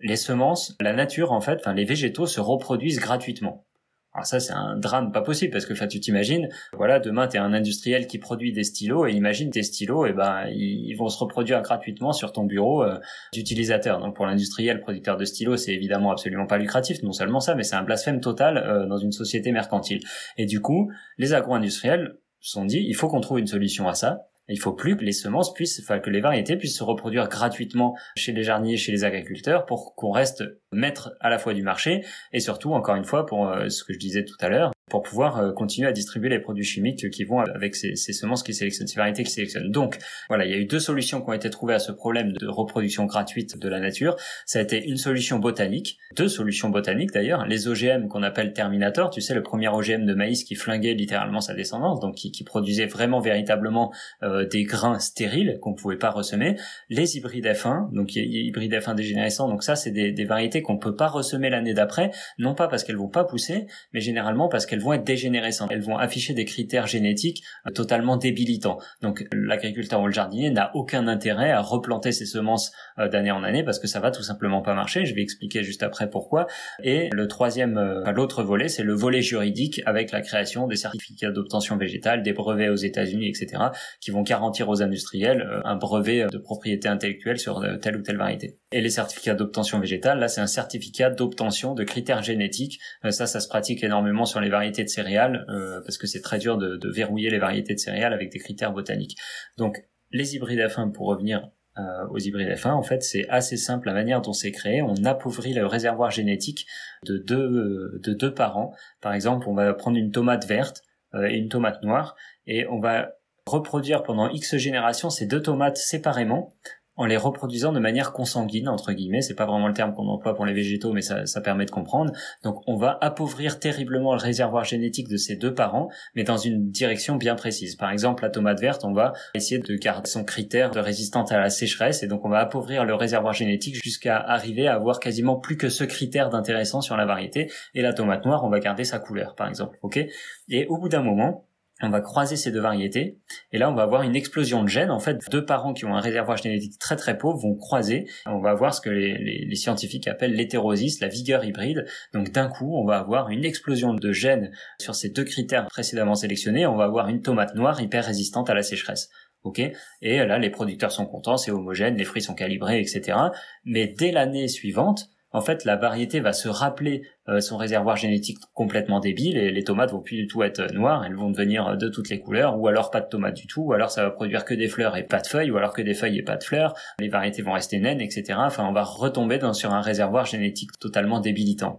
les semences, la nature en fait, enfin les végétaux se reproduisent gratuitement. Alors ça, c'est un drame pas possible parce que, enfin, tu t'imagines, voilà, demain t'es un industriel qui produit des stylos et imagine tes stylos, et eh ben ils vont se reproduire gratuitement sur ton bureau euh, d'utilisateur. Donc pour l'industriel producteur de stylos, c'est évidemment absolument pas lucratif. Non seulement ça, mais c'est un blasphème total euh, dans une société mercantile. Et du coup, les agro-industriels sont dit, il faut qu'on trouve une solution à ça. Il faut plus que les semences puissent, enfin que les variétés puissent se reproduire gratuitement chez les jardiniers, chez les agriculteurs, pour qu'on reste maître à la fois du marché et surtout, encore une fois, pour euh, ce que je disais tout à l'heure, pour pouvoir euh, continuer à distribuer les produits chimiques qui vont avec ces, ces semences qui sélectionnent, ces variétés qui sélectionnent. Donc, voilà, il y a eu deux solutions qui ont été trouvées à ce problème de reproduction gratuite de la nature. Ça a été une solution botanique, deux solutions botaniques d'ailleurs, les OGM qu'on appelle Terminator, tu sais, le premier OGM de maïs qui flinguait littéralement sa descendance, donc qui, qui produisait vraiment véritablement euh, des grains stériles qu'on pouvait pas ressemer, les hybrides F1, donc hybrides F1 dégénérescents, donc ça c'est des, des variétés qu'on peut pas ressemer l'année d'après, non pas parce qu'elles vont pas pousser, mais généralement parce qu'elles elles vont être dégénérescentes. Elles vont afficher des critères génétiques euh, totalement débilitants. Donc l'agriculteur ou le jardinier n'a aucun intérêt à replanter ses semences euh, d'année en année parce que ça va tout simplement pas marcher. Je vais expliquer juste après pourquoi. Et le troisième, l'autre volet, c'est le volet juridique avec la création des certificats d'obtention végétale, des brevets aux États-Unis, etc., qui vont garantir aux industriels un brevet de propriété intellectuelle sur telle ou telle variété. Et les certificats d'obtention végétale, là, c'est un certificat d'obtention de critères génétiques. Euh, ça, ça se pratique énormément sur les variétés de céréales, euh, parce que c'est très dur de, verrouiller les variétés de céréales avec des critères botaniques. Donc, les hybrides F1, pour revenir euh, aux hybrides F1, en fait, c'est assez simple la manière dont c'est créé. On appauvrit le réservoir génétique de deux, de deux parents. Par exemple, on va prendre une tomate verte et une tomate noire, et on va reproduire pendant X générations ces deux tomates séparément en les reproduisant de manière consanguine entre guillemets, c'est pas vraiment le terme qu'on emploie pour les végétaux, mais ça, ça permet de comprendre. Donc on va appauvrir terriblement le réservoir génétique de ces deux parents, mais dans une direction bien précise. Par exemple, la tomate verte, on va essayer de garder son critère de résistance à la sécheresse, et donc on va appauvrir le réservoir génétique jusqu'à arriver à avoir quasiment plus que ce critère d'intéressant sur la variété. Et la tomate noire, on va garder sa couleur, par exemple. Ok? Et au bout d'un moment, on va croiser ces deux variétés et là on va avoir une explosion de gènes. En fait, deux parents qui ont un réservoir génétique très très pauvre vont croiser. On va avoir ce que les, scientifiques appellent l'hétérosis, la vigueur hybride. Donc d'un coup, on va avoir une explosion de gènes sur ces deux critères précédemment sélectionnés. On va avoir une tomate noire hyper résistante à la sécheresse. Ok? Et là, les producteurs sont contents, c'est homogène, les fruits sont calibrés, etc. Mais dès l'année suivante, en fait, la variété va se rappeler euh, son réservoir génétique complètement débile et les tomates vont plus du tout être noires, elles vont devenir de toutes les couleurs, ou alors pas de tomates du tout, ou alors ça va produire que des fleurs et pas de feuilles, ou alors que des feuilles et pas de fleurs, les variétés vont rester naines, etc. Enfin, on va retomber sur un réservoir génétique totalement débilitant.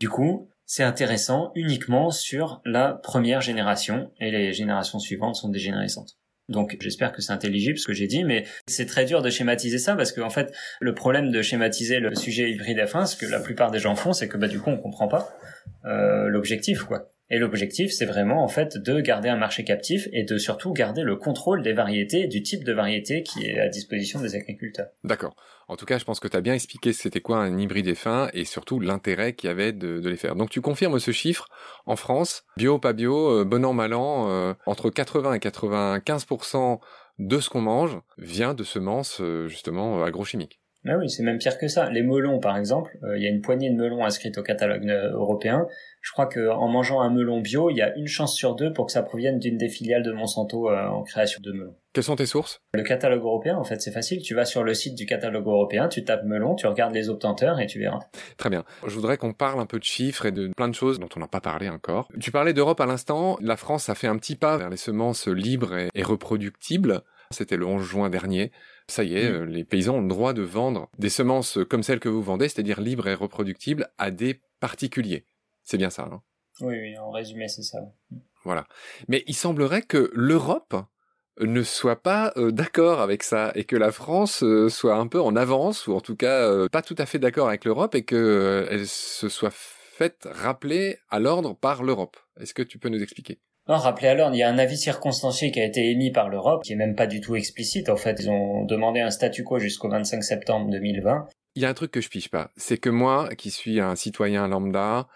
Du coup, c'est intéressant uniquement sur la première génération, et les générations suivantes sont dégénérescentes. Donc j'espère que c'est intelligible ce que j'ai dit, mais c'est très dur de schématiser ça parce qu'en en fait le problème de schématiser le sujet hybride F1, ce que la plupart des gens font, c'est que bah du coup on comprend pas euh, l'objectif quoi. Et l'objectif, c'est vraiment en fait de garder un marché captif et de surtout garder le contrôle des variétés, du type de variété qui est à disposition des agriculteurs. D'accord. En tout cas, je pense que tu as bien expliqué c'était quoi un hybride F1 et surtout l'intérêt qu'il y avait de, les faire. Donc tu confirmes ce chiffre en France, bio, pas bio, euh, bon an, mal an, euh, entre 80 et 95% de ce qu'on mange vient de semences euh, justement agrochimiques. Ah oui, c'est même pire que ça. Les melons, par exemple, il y a une poignée de melons inscrites au catalogue européen. Je crois qu'en mangeant un melon bio, il y a une chance sur deux pour que ça provienne d'une des filiales de Monsanto euh, en création de melons. Quelles sont tes sources? Le catalogue européen, en fait, c'est facile. Tu vas sur le site du catalogue européen, tu tapes melon, tu regardes les obtenteurs et tu verras. Très bien. Je voudrais qu'on parle un peu de chiffres et de plein de choses dont on n'a pas parlé encore. Tu parlais d'Europe à l'instant. La France a fait un petit pas vers les semences libres et, reproductibles. C'était le 11 juin dernier. Ça y est, mm. euh, les paysans ont le droit de vendre des semences comme celles que vous vendez, c'est-à-dire libres et reproductibles, à des particuliers. C'est bien ça, non Oui, oui, en résumé, c'est ça. Voilà. Mais il semblerait que l'Europe ne soit pas euh, d'accord avec ça et que la France euh, soit un peu en avance ou en tout cas euh, pas tout à fait d'accord avec l'Europe et que elle se soit faite rappeler à l'ordre par l'Europe. Est-ce que tu peux nous expliquer? Non, rappeler à l'ordre, il y a un avis circonstancié qui a été émis par l'Europe, qui est même pas du tout explicite. En fait, ils ont demandé un statu quo jusqu'au 25 septembre 2020. Il y a un truc que je piche pas, c'est que moi, qui suis un citoyen lambda,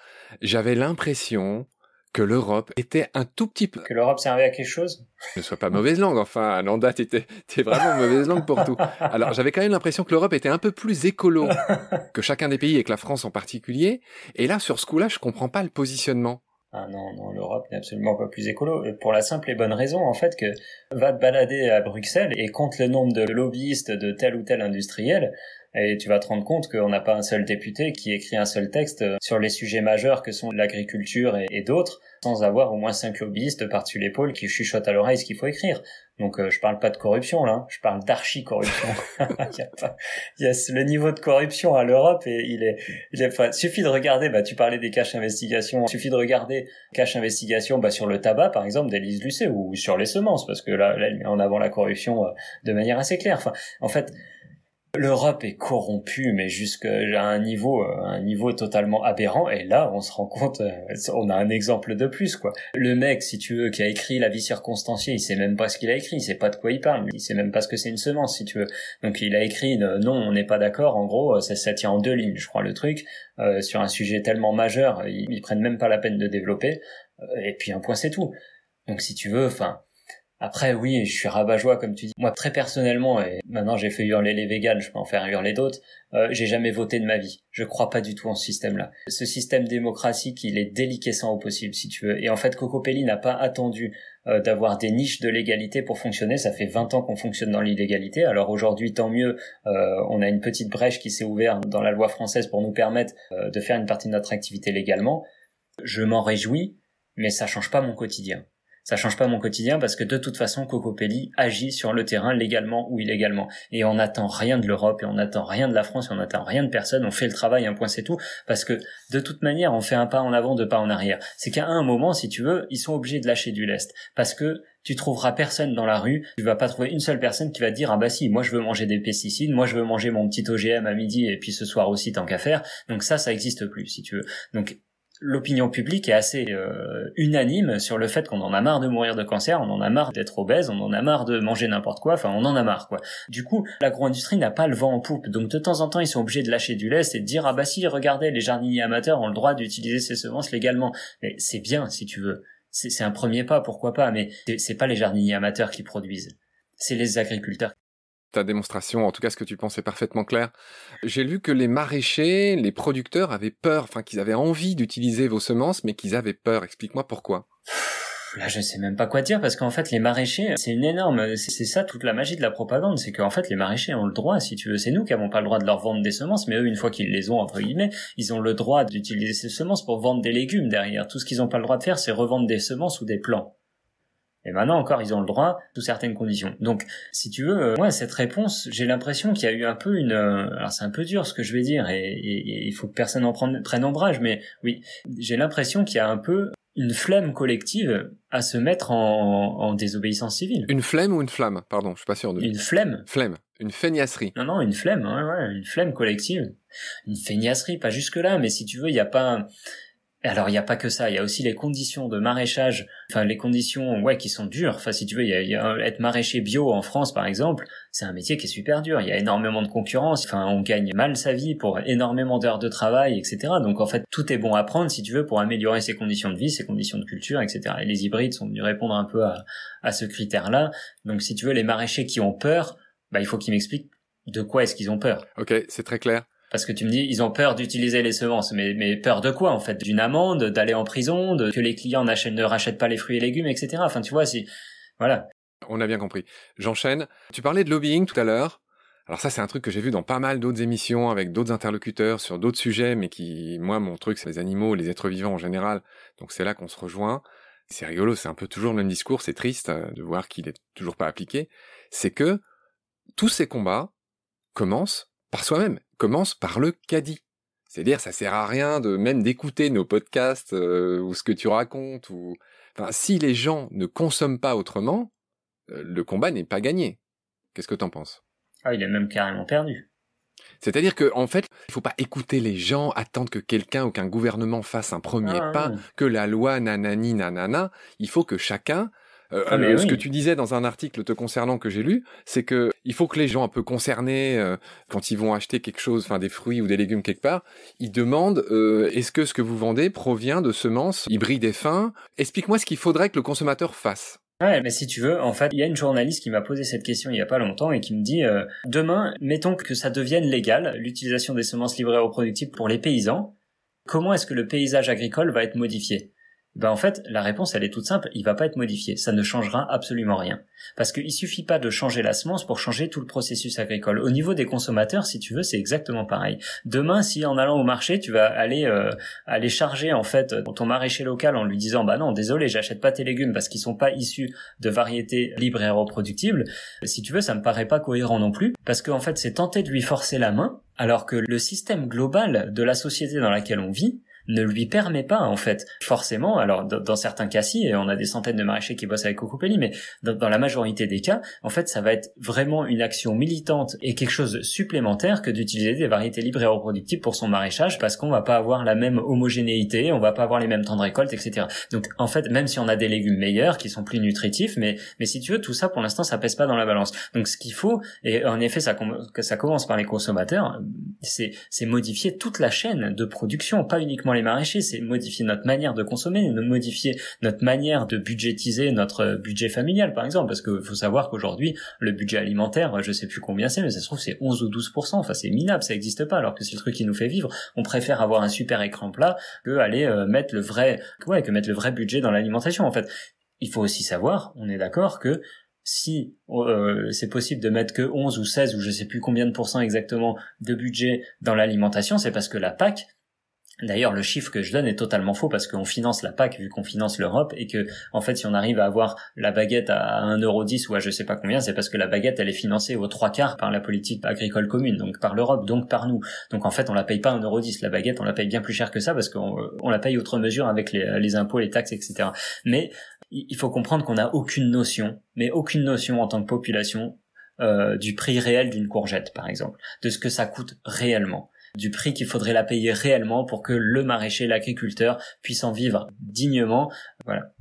j'avais l'impression que l'Europe était un tout petit peu... Que l'Europe servait à quelque chose? Ne sois pas mauvaise langue, enfin, Lambda, t'étais, t'es vraiment mauvaise langue pour tout. Alors, j'avais quand même l'impression que l'Europe était un peu plus écolo que chacun des pays et que la France en particulier. Et là, sur ce coup-là, je comprends pas le positionnement. Ah non, non, l'Europe n'est absolument pas plus écolo. Pour la simple et bonne raison, en fait, que va te balader à Bruxelles et compte le nombre de lobbyistes de tel ou tel industriel, et tu vas te rendre compte qu'on n'a pas un seul député qui écrit un seul texte sur les sujets majeurs que sont l'agriculture et, d'autres, sans avoir au moins cinq lobbyistes par-dessus l'épaule qui chuchotent à l'oreille ce qu'il faut écrire. Donc euh, je parle pas de corruption là, je parle d'archi-corruption. il, y a le niveau de corruption à l'Europe et il est, il est suffit de regarder, bah tu parlais des caches investigations, suffit de regarder cache investigation bah, sur le tabac par exemple d'Élise Lucet ou sur les semences parce que là, là elle met en avant la corruption euh, de manière assez claire. Enfin, en fait, L'Europe est corrompue, mais jusqu'à un niveau, euh, un niveau totalement aberrant. Et là, on se rend compte, euh, on a un exemple de plus, quoi. Le mec, si tu veux, qui a écrit La vie circonstanciée, il sait même pas ce qu'il a écrit, il sait pas de quoi il parle, il sait même pas ce que c'est une semence, si tu veux. Donc il a écrit euh, non, on n'est pas d'accord. En gros, ça, tient en deux lignes, je crois, le truc sur un sujet tellement majeur, ils, ils prennent même pas la peine de développer. et puis un point c'est tout. Donc si tu veux, enfin, après, oui, je suis rabat-joie, comme tu dis. Moi, très personnellement, et maintenant j'ai fait hurler les véganes, je peux en faire hurler d'autres, euh, j'ai jamais voté de ma vie. Je crois pas du tout en ce système-là. Ce système démocratique, il est déliquescent au possible, si tu veux. Et en fait, Cocopelli n'a pas attendu euh, d'avoir des niches de légalité pour fonctionner. Ça fait 20 ans qu'on fonctionne dans l'illégalité. Alors aujourd'hui, tant mieux, euh, on a une petite brèche qui s'est ouverte dans la loi française pour nous permettre de faire une partie de notre activité légalement. Je m'en réjouis, mais ça change pas mon quotidien ça change pas mon quotidien parce que de toute façon Cocopelli agit sur le terrain légalement ou illégalement. Et on n'attend rien de l'Europe et on n'attend rien de la France et on n'attend rien de personne. On fait le travail un point c'est tout. Parce que de toute manière on fait un pas en avant deux pas en arrière. C'est qu'à un moment si tu veux ils sont obligés de lâcher du lest. Parce que tu trouveras personne dans la rue, tu vas pas trouver une seule personne qui va te dire ah bah si, moi je veux manger des pesticides, moi je veux manger mon petit OGM à midi et puis ce soir aussi tant qu'à faire. Donc ça ça existe plus si tu veux. Donc l'opinion publique est assez euh, unanime sur le fait qu'on en a marre de mourir de cancer, on en a marre d'être obèse, on en a marre de manger n'importe quoi, enfin on en a marre quoi. Du coup, l'agro-industrie n'a pas le vent en poupe, donc de temps en temps ils sont obligés de lâcher du lest et de dire ah bah si regardez les jardiniers amateurs ont le droit d'utiliser ces semences légalement. Mais c'est bien si tu veux, c'est un premier pas pourquoi pas, mais c'est pas les jardiniers amateurs qui produisent, c'est les agriculteurs ta démonstration, en tout cas ce que tu penses est parfaitement clair. J'ai lu que les maraîchers, les producteurs avaient peur, enfin qu'ils avaient envie d'utiliser vos semences, mais qu'ils avaient peur. Explique-moi pourquoi. Là, je sais même pas quoi dire parce qu'en fait, les maraîchers, c'est une énorme, c'est ça toute la magie de la propagande, c'est qu'en fait, les maraîchers ont le droit, si tu veux, c'est nous qui avons pas le droit de leur vendre des semences, mais eux, une fois qu'ils les ont entre guillemets, ils ont le droit d'utiliser ces semences pour vendre des légumes derrière. Tout ce qu'ils ont pas le droit de faire, c'est revendre des semences ou des plants. Et maintenant encore, ils ont le droit sous certaines conditions. Donc, si tu veux, moi, euh, cette réponse, j'ai l'impression qu'il y a eu un peu une... Euh, alors, c'est un peu dur ce que je vais dire, et, il faut que personne en prenne, prenne ombrage, mais oui, j'ai l'impression qu'il y a un peu une flemme collective à se mettre en, en, désobéissance civile. Une flemme ou une flamme? Pardon, je suis pas sûr de... Une flemme. Flemme. Une feignasserie. Non, non, une flemme, ouais, ouais, une flemme collective. Une feignasserie, pas jusque-là, mais si tu veux, il n'y a pas alors il n'y a pas que ça, il y a aussi les conditions de maraîchage, enfin les conditions ouais qui sont dures. Enfin si tu veux, il y a, être maraîcher bio en France par exemple, c'est un métier qui est super dur. Il y a énormément de concurrence. Enfin on gagne mal sa vie pour énormément d'heures de travail, etc. Donc en fait tout est bon à prendre si tu veux pour améliorer ses conditions de vie, ses conditions de culture, etc. Et les hybrides sont venus répondre un peu à, à ce critère-là. Donc si tu veux les maraîchers qui ont peur, bah il faut qu'ils m'expliquent de quoi est-ce qu'ils ont peur. Ok, c'est très clair. Parce que tu me dis, ils ont peur d'utiliser les semences, mais, mais peur de quoi en fait? D'une amende, d'aller en prison, de que les clients ne rachètent pas les fruits et légumes, etc. Enfin, tu vois, si voilà. On a bien compris. J'enchaîne. Tu parlais de lobbying tout à l'heure. Alors ça, c'est un truc que j'ai vu dans pas mal d'autres émissions avec d'autres interlocuteurs sur d'autres sujets, mais qui, moi, mon truc, c'est les animaux, les êtres vivants en général. Donc c'est là qu'on se rejoint. C'est rigolo, c'est un peu toujours le même discours. C'est triste euh, de voir qu'il est toujours pas appliqué. C'est que tous ces combats commencent par soi-même commence par le caddie. C'est-à-dire, ça sert à rien de même d'écouter nos podcasts euh, ou ce que tu racontes. Ou, enfin, si les gens ne consomment pas autrement, euh, le combat n'est pas gagné. Qu'est-ce que t'en penses? Ah, il est même carrément perdu. C'est-à-dire que en fait, il faut pas écouter les gens, attendre que quelqu'un ou qu'un gouvernement fasse un premier ah, pas, que la loi nanani nanana. Il faut que chacun euh, ah, ce que tu disais dans un article te concernant que j'ai lu, c'est que il faut que les gens un peu concernés, euh, quand ils vont acheter quelque chose, enfin des fruits ou des légumes quelque part, ils demandent euh, est-ce que ce que vous vendez provient de semences hybrides et fins? Explique-moi ce qu'il faudrait que le consommateur fasse. Ouais, mais si tu veux, en fait, il y a une journaliste qui m'a posé cette question il y a pas longtemps et qui me dit demain, mettons que ça devienne légal l'utilisation des semences livrées au productibles pour les paysans. Comment est-ce que le paysage agricole va être modifié? Ben en fait, la réponse elle est toute simple, il va pas être modifié, ça ne changera absolument rien. Parce qu'il suffit pas de changer la semence pour changer tout le processus agricole. Au niveau des consommateurs, si tu veux, c'est exactement pareil. Demain, si en allant au marché, tu vas aller euh, aller charger en fait ton maraîcher local en lui disant bah non, désolé, j'achète pas tes légumes parce qu'ils sont pas issus de variétés libres et reproductibles. Si tu veux, ça me paraît pas cohérent non plus, parce qu'en fait, c'est tenter de lui forcer la main, alors que le système global de la société dans laquelle on vit ne lui permet pas en fait. Forcément alors dans certains cas si et on a des centaines de maraîchers qui bossent avec Cocopelli mais dans, la majorité des cas en fait ça va être vraiment une action militante et quelque chose de supplémentaire que d'utiliser des variétés libres et reproductibles pour son maraîchage parce qu'on va pas avoir la même homogénéité on va pas avoir les mêmes temps de récolte etc donc en fait même si on a des légumes meilleurs qui sont plus nutritifs mais mais si tu veux tout ça pour l'instant ça pèse pas dans la balance. Donc ce qu'il faut et en effet ça que ça commence par les consommateurs c'est c'est modifier toute la chaîne de production pas uniquement les maraîchers, c'est modifier notre manière de consommer, modifier notre manière de budgétiser notre budget familial, par exemple, parce qu'il faut savoir qu'aujourd'hui, le budget alimentaire, je sais plus combien c'est, mais ça se trouve c'est 11 ou 12%, enfin c'est minable, ça n'existe pas, alors que c'est le truc qui nous fait vivre. On préfère avoir un super écran plat que aller euh, mettre le vrai, ouais, que mettre le vrai budget dans l'alimentation, en fait. Il faut aussi savoir, on est d'accord que si euh, c'est possible de mettre que 11 ou 16 ou je sais plus combien de pourcents exactement de budget dans l'alimentation, c'est parce que la PAC, D'ailleurs, le chiffre que je donne est totalement faux parce qu'on finance la PAC vu qu'on finance l'Europe et que, en fait, si on arrive à avoir la baguette à 1,10€ ou à je sais pas combien, c'est parce que la baguette, elle est financée aux trois quarts par la politique agricole commune, donc par l'Europe, donc par nous. Donc, en fait, on la paye pas 1,10€. La baguette, on la paye bien plus cher que ça parce qu'on on la paye autre mesure avec les, les impôts, les taxes, etc. Mais il faut comprendre qu'on n'a aucune notion, mais aucune notion en tant que population euh, du prix réel d'une courgette, par exemple, de ce que ça coûte réellement du prix qu'il faudrait la payer réellement pour que le maraîcher, l'agriculteur puisse en vivre dignement. Voilà.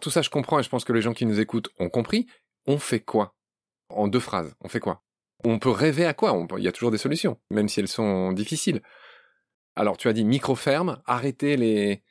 Tout ça, je comprends et je pense que les gens qui nous écoutent ont compris. On fait quoi? En deux phrases, on fait quoi? On peut rêver à quoi? Il y a toujours des solutions, même si elles sont difficiles. Alors, tu as dit micro-ferme, arrêter les,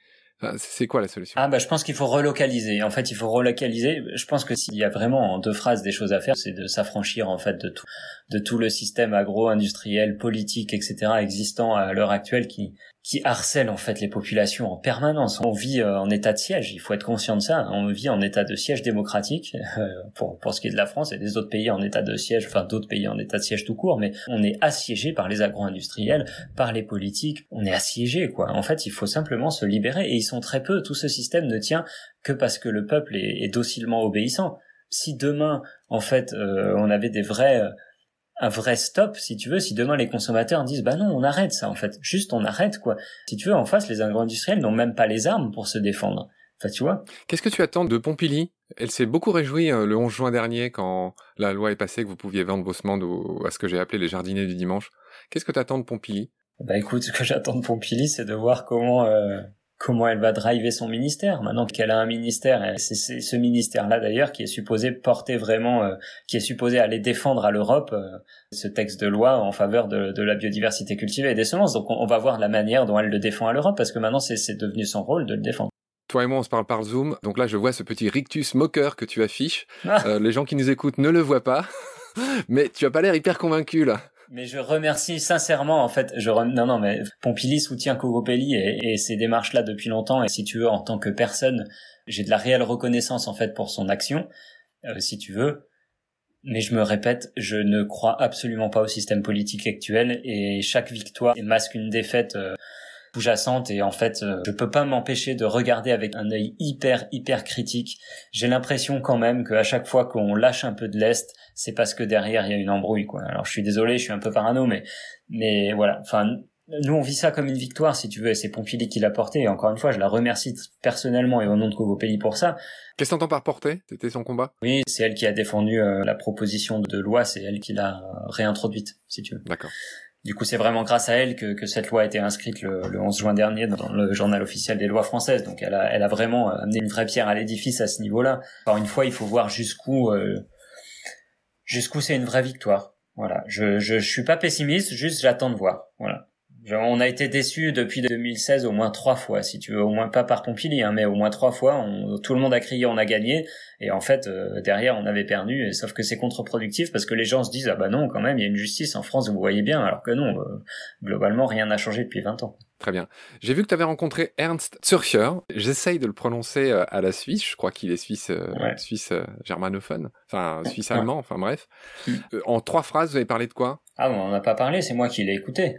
c'est quoi la solution? Ah bah je pense qu'il faut relocaliser. En fait, il faut relocaliser. Je pense que s'il y a vraiment en deux phrases des choses à faire, c'est de s'affranchir en fait de tout, de tout le système agro-industriel, politique, etc. existant à l'heure actuelle qui qui harcèle en fait les populations en permanence. On vit euh, en état de siège, il faut être conscient de ça. On vit en état de siège démocratique euh, pour pour ce qui est de la France et des autres pays en état de siège, enfin d'autres pays en état de siège tout court, mais on est assiégé par les agro-industriels, par les politiques, on est assiégé quoi. En fait, il faut simplement se libérer et ils sont très peu. Tout ce système ne tient que parce que le peuple est, docilement obéissant. Si demain, en fait, euh, on avait des vrais un vrai stop, si tu veux, si demain les consommateurs disent bah non, on arrête ça en fait, juste on arrête quoi. Si tu veux, en face, les agro-industriels n'ont même pas les armes pour se défendre. Enfin, tu vois. Qu'est-ce que tu attends de Pompili? Elle s'est beaucoup réjouie euh, le 11 juin dernier quand la loi est passée que vous pouviez vendre vos semences à ce que j'ai appelé les jardiniers du dimanche. Qu'est-ce que tu attends de Pompili? Bah écoute, ce que j'attends de Pompili, c'est de voir comment euh, comment elle va driver son ministère maintenant qu'elle a un ministère c'est ce ministère là d'ailleurs qui est supposé porter vraiment euh, qui est supposé aller défendre à l'Europe euh, ce texte de loi en faveur de, la biodiversité cultivée et des semences donc on, va voir la manière dont elle le défend à l'Europe parce que maintenant c'est devenu son rôle de le défendre toi et moi, on se parle par Zoom. Donc là, je vois ce petit rictus moqueur que tu affiches. Ah. Euh, les gens qui nous écoutent ne le voient pas. Mais tu as pas l'air hyper convaincu, là. Mais je remercie sincèrement, en fait, je non non mais Pompili soutient Cogopelli et, ces démarches-là depuis longtemps. Et si tu veux, en tant que personne, j'ai de la réelle reconnaissance en fait pour son action, euh, si tu veux. Mais je me répète, je ne crois absolument pas au système politique actuel et chaque victoire masque une défaite. Euh, sous-jacente et en fait euh, je peux pas m'empêcher de regarder avec un œil hyper hyper critique. J'ai l'impression quand même qu'à chaque fois qu'on lâche un peu de l'est, c'est parce que derrière il y a une embrouille quoi. Alors je suis désolé, je suis un peu parano mais mais voilà, enfin nous on vit ça comme une victoire si tu veux et c'est Pompili qui l'a porté et encore une fois je la remercie personnellement et au nom de Cogopelli pour ça. Qu'est-ce que t'entends par porter C'était son combat? Oui, c'est elle qui a défendu euh, la proposition de loi, c'est elle qui l'a réintroduite si tu veux. D'accord. Du coup, c'est vraiment grâce à elle que, que, cette loi a été inscrite le, le, 11 juin dernier dans le journal officiel des lois françaises. Donc, elle a, elle a vraiment amené une vraie pierre à l'édifice à ce niveau-là. Encore une fois, il faut voir jusqu'où euh, jusqu'où c'est une vraie victoire. Voilà. Je, je, je suis pas pessimiste, juste j'attends de voir. Voilà on a été déçus depuis 2016 au moins trois fois, si tu veux, au moins pas par Pompili, hein, mais au moins trois fois. tout le monde a crié, on a gagné, et en fait euh, derrière on avait perdu. Et, sauf que c'est contre-productif parce que les gens se disent ah bah non quand même il y a une justice en France, vous voyez bien, alors que non, euh, globalement rien n'a changé depuis 20 ans. Très bien. J'ai vu que tu avais rencontré Ernst Zürcher. J'essaye de le prononcer euh, à la Suisse. Je crois qu'il est suisse, suisse germanophone, enfin suisse allemand, enfin bref. Mm. en trois phrases, vous avez parlé de quoi? Ah, on n'en a pas parlé. C'est moi qui l'ai écouté.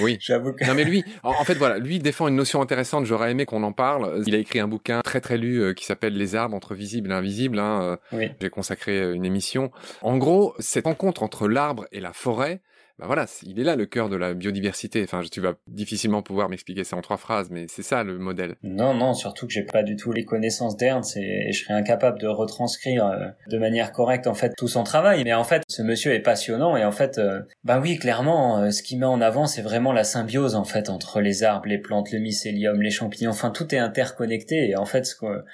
Oui. J'avoue que... Non mais lui, en, fait voilà, lui défend une notion intéressante. J'aurais aimé qu'on en parle. Il a écrit un bouquin très très lu euh, qui s'appelle Les arbres entre visible et invisible. Hein, euh, J'ai consacré euh, une émission. En gros, cette rencontre entre l'arbre et la forêt, bah voilà, il est là le cœur de la biodiversité. Enfin, tu vas difficilement pouvoir m'expliquer ça en trois phrases, mais c'est ça le modèle. Non, non, surtout que j'ai pas du tout les connaissances d'Ernst et, je serais incapable de retranscrire euh, de manière correcte en fait tout son travail. Mais en fait, ce monsieur est passionnant et en fait, euh, bah oui, clairement, euh, ce qu'il met en avant, c'est vraiment la symbiose en fait entre les arbres, les plantes, le mycélium, les champignons. Enfin, tout est interconnecté et en fait, ce que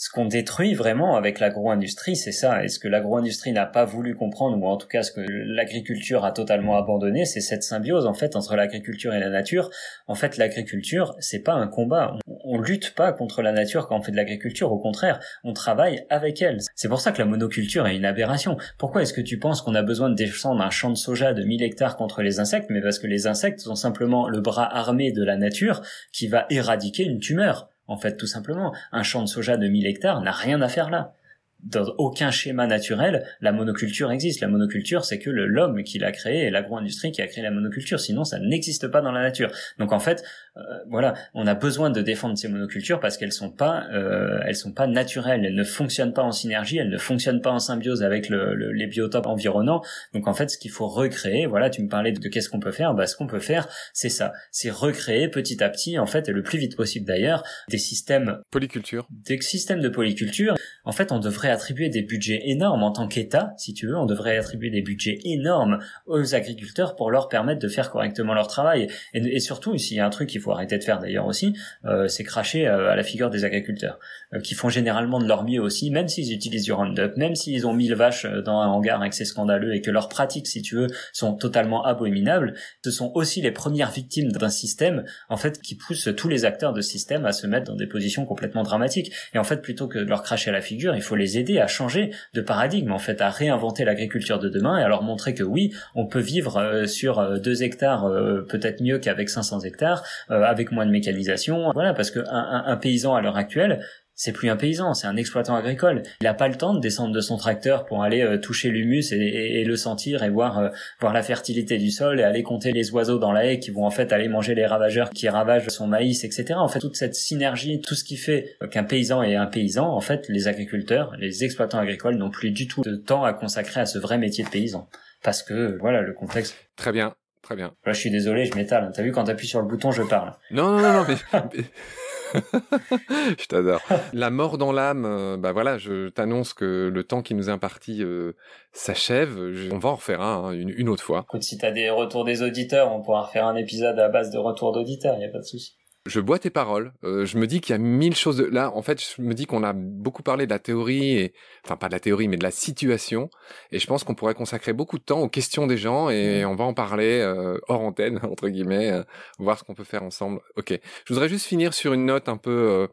ce qu'on détruit vraiment avec l'agro-industrie, c'est ça. Et ce que l'agro-industrie n'a pas voulu comprendre, ou en tout cas ce que l'agriculture a totalement abandonné, c'est cette symbiose en fait entre l'agriculture et la nature. En fait, l'agriculture, c'est pas un combat. On, lutte pas contre la nature quand on fait de l'agriculture. Au contraire, on travaille avec elle. C'est pour ça que la monoculture est une aberration. Pourquoi est-ce que tu penses qu'on a besoin de descendre un champ de soja de 1000 hectares contre les insectes? Mais parce que les insectes sont simplement le bras armé de la nature qui va éradiquer une tumeur. En fait, tout simplement, un champ de soja de 1000 hectares n'a rien à faire là dans aucun schéma naturel, la monoculture existe. La monoculture, c'est que l'homme qui l'a créé et l'agro-industrie qui a créé la monoculture. Sinon, ça n'existe pas dans la nature. Donc en fait, euh, voilà, on a besoin de défendre ces monocultures parce qu'elles sont pas, euh, elles sont pas naturelles. Elles ne fonctionnent pas en synergie. Elles ne fonctionnent pas en symbiose avec le, les biotopes environnants. Donc en fait, ce qu'il faut recréer, voilà, tu me parlais de, qu'est-ce qu'on peut faire. Bah, ce qu'on peut faire, c'est ça, c'est recréer petit à petit, en fait, et le plus vite possible d'ailleurs, des systèmes polyculture, des systèmes de polyculture. En fait, on devrait attribuer des budgets énormes en tant qu'État, si tu veux, on devrait attribuer des budgets énormes aux agriculteurs pour leur permettre de faire correctement leur travail. Et, surtout, s'il y a un truc qu'il faut arrêter de faire d'ailleurs aussi, euh, c'est cracher euh, à la figure des agriculteurs, euh, qui font généralement de leur mieux aussi, même s'ils utilisent du Roundup, même s'ils ont 1000 vaches dans un hangar et que c'est scandaleux et que leurs pratiques, si tu veux, sont totalement abominables, ce sont aussi les premières victimes d'un système, en fait, qui pousse tous les acteurs de système à se mettre dans des positions complètement dramatiques. Et en fait, plutôt que de leur cracher à la figure, il faut les aider à changer de paradigme, en fait, à réinventer l'agriculture de demain et à leur montrer que oui, on peut vivre euh, sur 2 euh, hectares euh, peut-être mieux qu'avec 500 hectares, avec moins de mécanisation. Voilà, parce que un paysan à l'heure actuelle, c'est plus un paysan, c'est un exploitant agricole. Il n'a pas le temps de descendre de son tracteur pour aller euh, toucher l'humus et, le sentir et voir euh, voir la fertilité du sol et aller compter les oiseaux dans la haie qui vont en fait aller manger les ravageurs qui ravagent son maïs, etc. En fait, toute cette synergie, tout ce qui fait qu'un paysan est un paysan, en fait, les agriculteurs, les exploitants agricoles n'ont plus du tout de temps à consacrer à ce vrai métier de paysan. Parce que, voilà, le contexte. Très bien. Très bien. Là, je suis désolé, je m'étale. T'as vu, quand t'appuies sur le bouton, je parle. Non, non, non, non, mais... je t'adore. La mort dans l'âme, euh, bah voilà, je t'annonce que le temps qui nous est imparti euh, s'achève. On va en refaire hein, une, autre fois. Écoute, si t'as des retours des auditeurs, on pourra refaire un épisode à base de retours d'auditeurs, y a pas de souci je bois tes paroles. Euh, je me dis qu'il y a mille choses. Là, en fait, je me dis qu'on a beaucoup parlé de la théorie, et enfin pas de la théorie, mais de la situation. Et je pense qu'on pourrait consacrer beaucoup de temps aux questions des gens, et on va en parler euh, hors antenne entre guillemets, euh, voir ce qu'on peut faire ensemble. Ok. Je voudrais juste finir sur une note un peu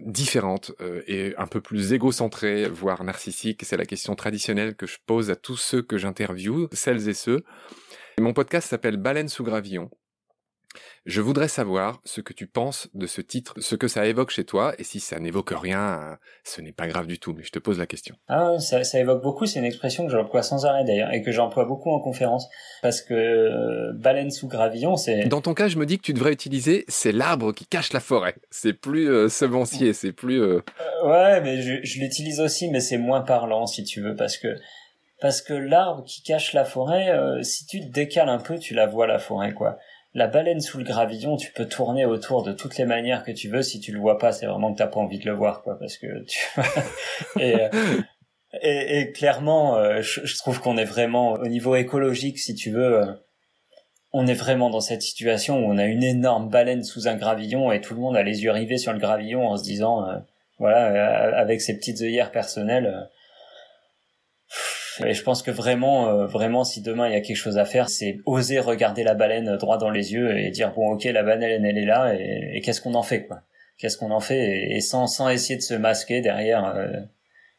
différente et un peu plus égocentrée, voire narcissique. C'est la question traditionnelle que je pose à tous ceux que j'interviewe, celles et ceux. mon podcast s'appelle Baleine sous gravillon. Je voudrais savoir ce que tu penses de ce titre, ce que ça évoque chez toi, et si ça n'évoque rien, euh, ce n'est pas grave du tout, mais je te pose la question. Ah, ça, ça évoque beaucoup, c'est une expression que j'emploie sans arrêt d'ailleurs, et que j'emploie beaucoup en conférence, parce que euh, baleine sous gravillon, c'est... Dans ton cas, je me dis que tu devrais utiliser, c'est l'arbre qui cache la forêt, c'est plus euh, semencier, c'est plus... ouais, mais je, je l'utilise aussi, mais c'est moins parlant, si tu veux, parce que parce que l'arbre qui cache la forêt, si tu te décales un peu, tu la vois la forêt, quoi la baleine sous le gravillon, tu peux tourner autour de toutes les manières que tu veux. Si tu le vois pas, c'est vraiment que t'as pas envie de le voir, quoi, parce que tu... Euh, et, et, clairement, euh, je, trouve qu'on est vraiment au niveau écologique, si tu veux, euh, on est vraiment dans cette situation où on a une énorme baleine sous un gravillon et tout le monde a les yeux rivés sur le gravillon en se disant, voilà, avec ses petites œillères personnelles et je pense que vraiment, euh, vraiment, si demain il y a quelque chose à faire, c'est oser regarder la baleine droit dans les yeux et dire bon, ok, la baleine elle est là et, qu'est-ce qu'on en fait quoi? Qu'est-ce qu'on en fait? Et, sans sans essayer de se masquer derrière euh,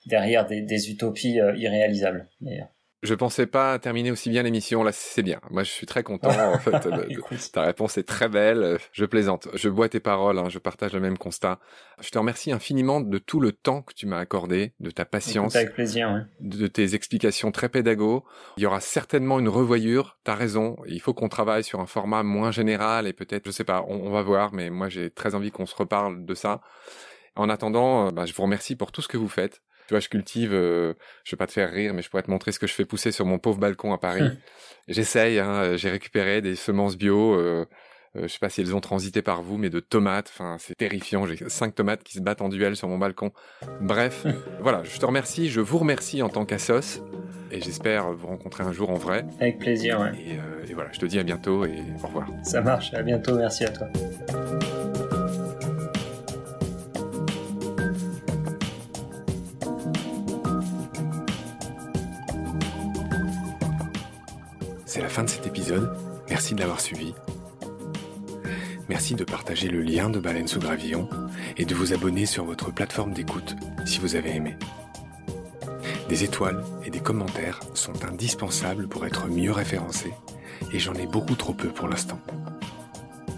derrière des, des utopies euh, irréalisables. D'ailleurs. Je pensais pas terminer aussi bien l'émission. Là, c'est bien. Moi, je suis très content. En fait, ta réponse est très belle. Je plaisante. Je bois tes paroles. Hein. Je partage le même constat. Je te remercie infiniment de tout le temps que tu m'as accordé, de ta patience, avec plaisir, de tes explications très pédago. Il y aura certainement une revoyure. T'as raison. Il faut qu'on travaille sur un format moins général et peut-être, je sais pas, on, va voir. Mais moi, j'ai très envie qu'on se reparle de ça. En attendant, euh, bah, je vous remercie pour tout ce que vous faites. Tu vois, je cultive, euh, je vais pas te faire rire, mais je pourrais te montrer ce que je fais pousser sur mon pauvre balcon à Paris. J'essaye, hein, j'ai récupéré des semences bio, euh, euh, je sais pas si elles ont transité par vous, mais de tomates, enfin c'est terrifiant, j'ai cinq tomates qui se battent en duel sur mon balcon. Bref, voilà, je te remercie, je vous remercie en tant qu'assos, et j'espère vous rencontrer un jour en vrai. Avec plaisir, ouais. Et, euh, et voilà, je te dis à bientôt et au revoir. Ça marche, à bientôt, merci à toi. Fin de cet épisode. Merci de l'avoir suivi. Merci de partager le lien de Baleine sous Gravillon et de vous abonner sur votre plateforme d'écoute si vous avez aimé. Des étoiles et des commentaires sont indispensables pour être mieux référencés et j'en ai beaucoup trop peu pour l'instant.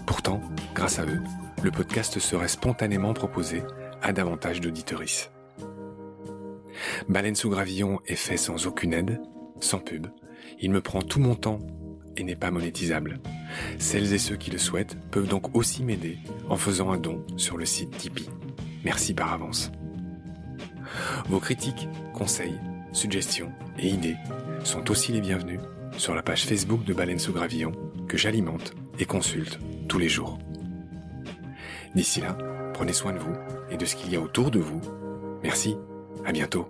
Pourtant, grâce à eux, le podcast serait spontanément proposé à davantage d'auditories. Baleine sous gravillon est fait sans aucune aide, sans pub. Il me prend tout mon temps et n'est pas monétisable. Celles et ceux qui le souhaitent peuvent donc aussi m'aider en faisant un don sur le site Tipeee. Merci par avance. Vos critiques, conseils, suggestions et idées sont aussi les bienvenus sur la page Facebook de Baleine sous Gravillon que j'alimente et consulte tous les jours. D'ici là, prenez soin de vous et de ce qu'il y a autour de vous. Merci, à bientôt.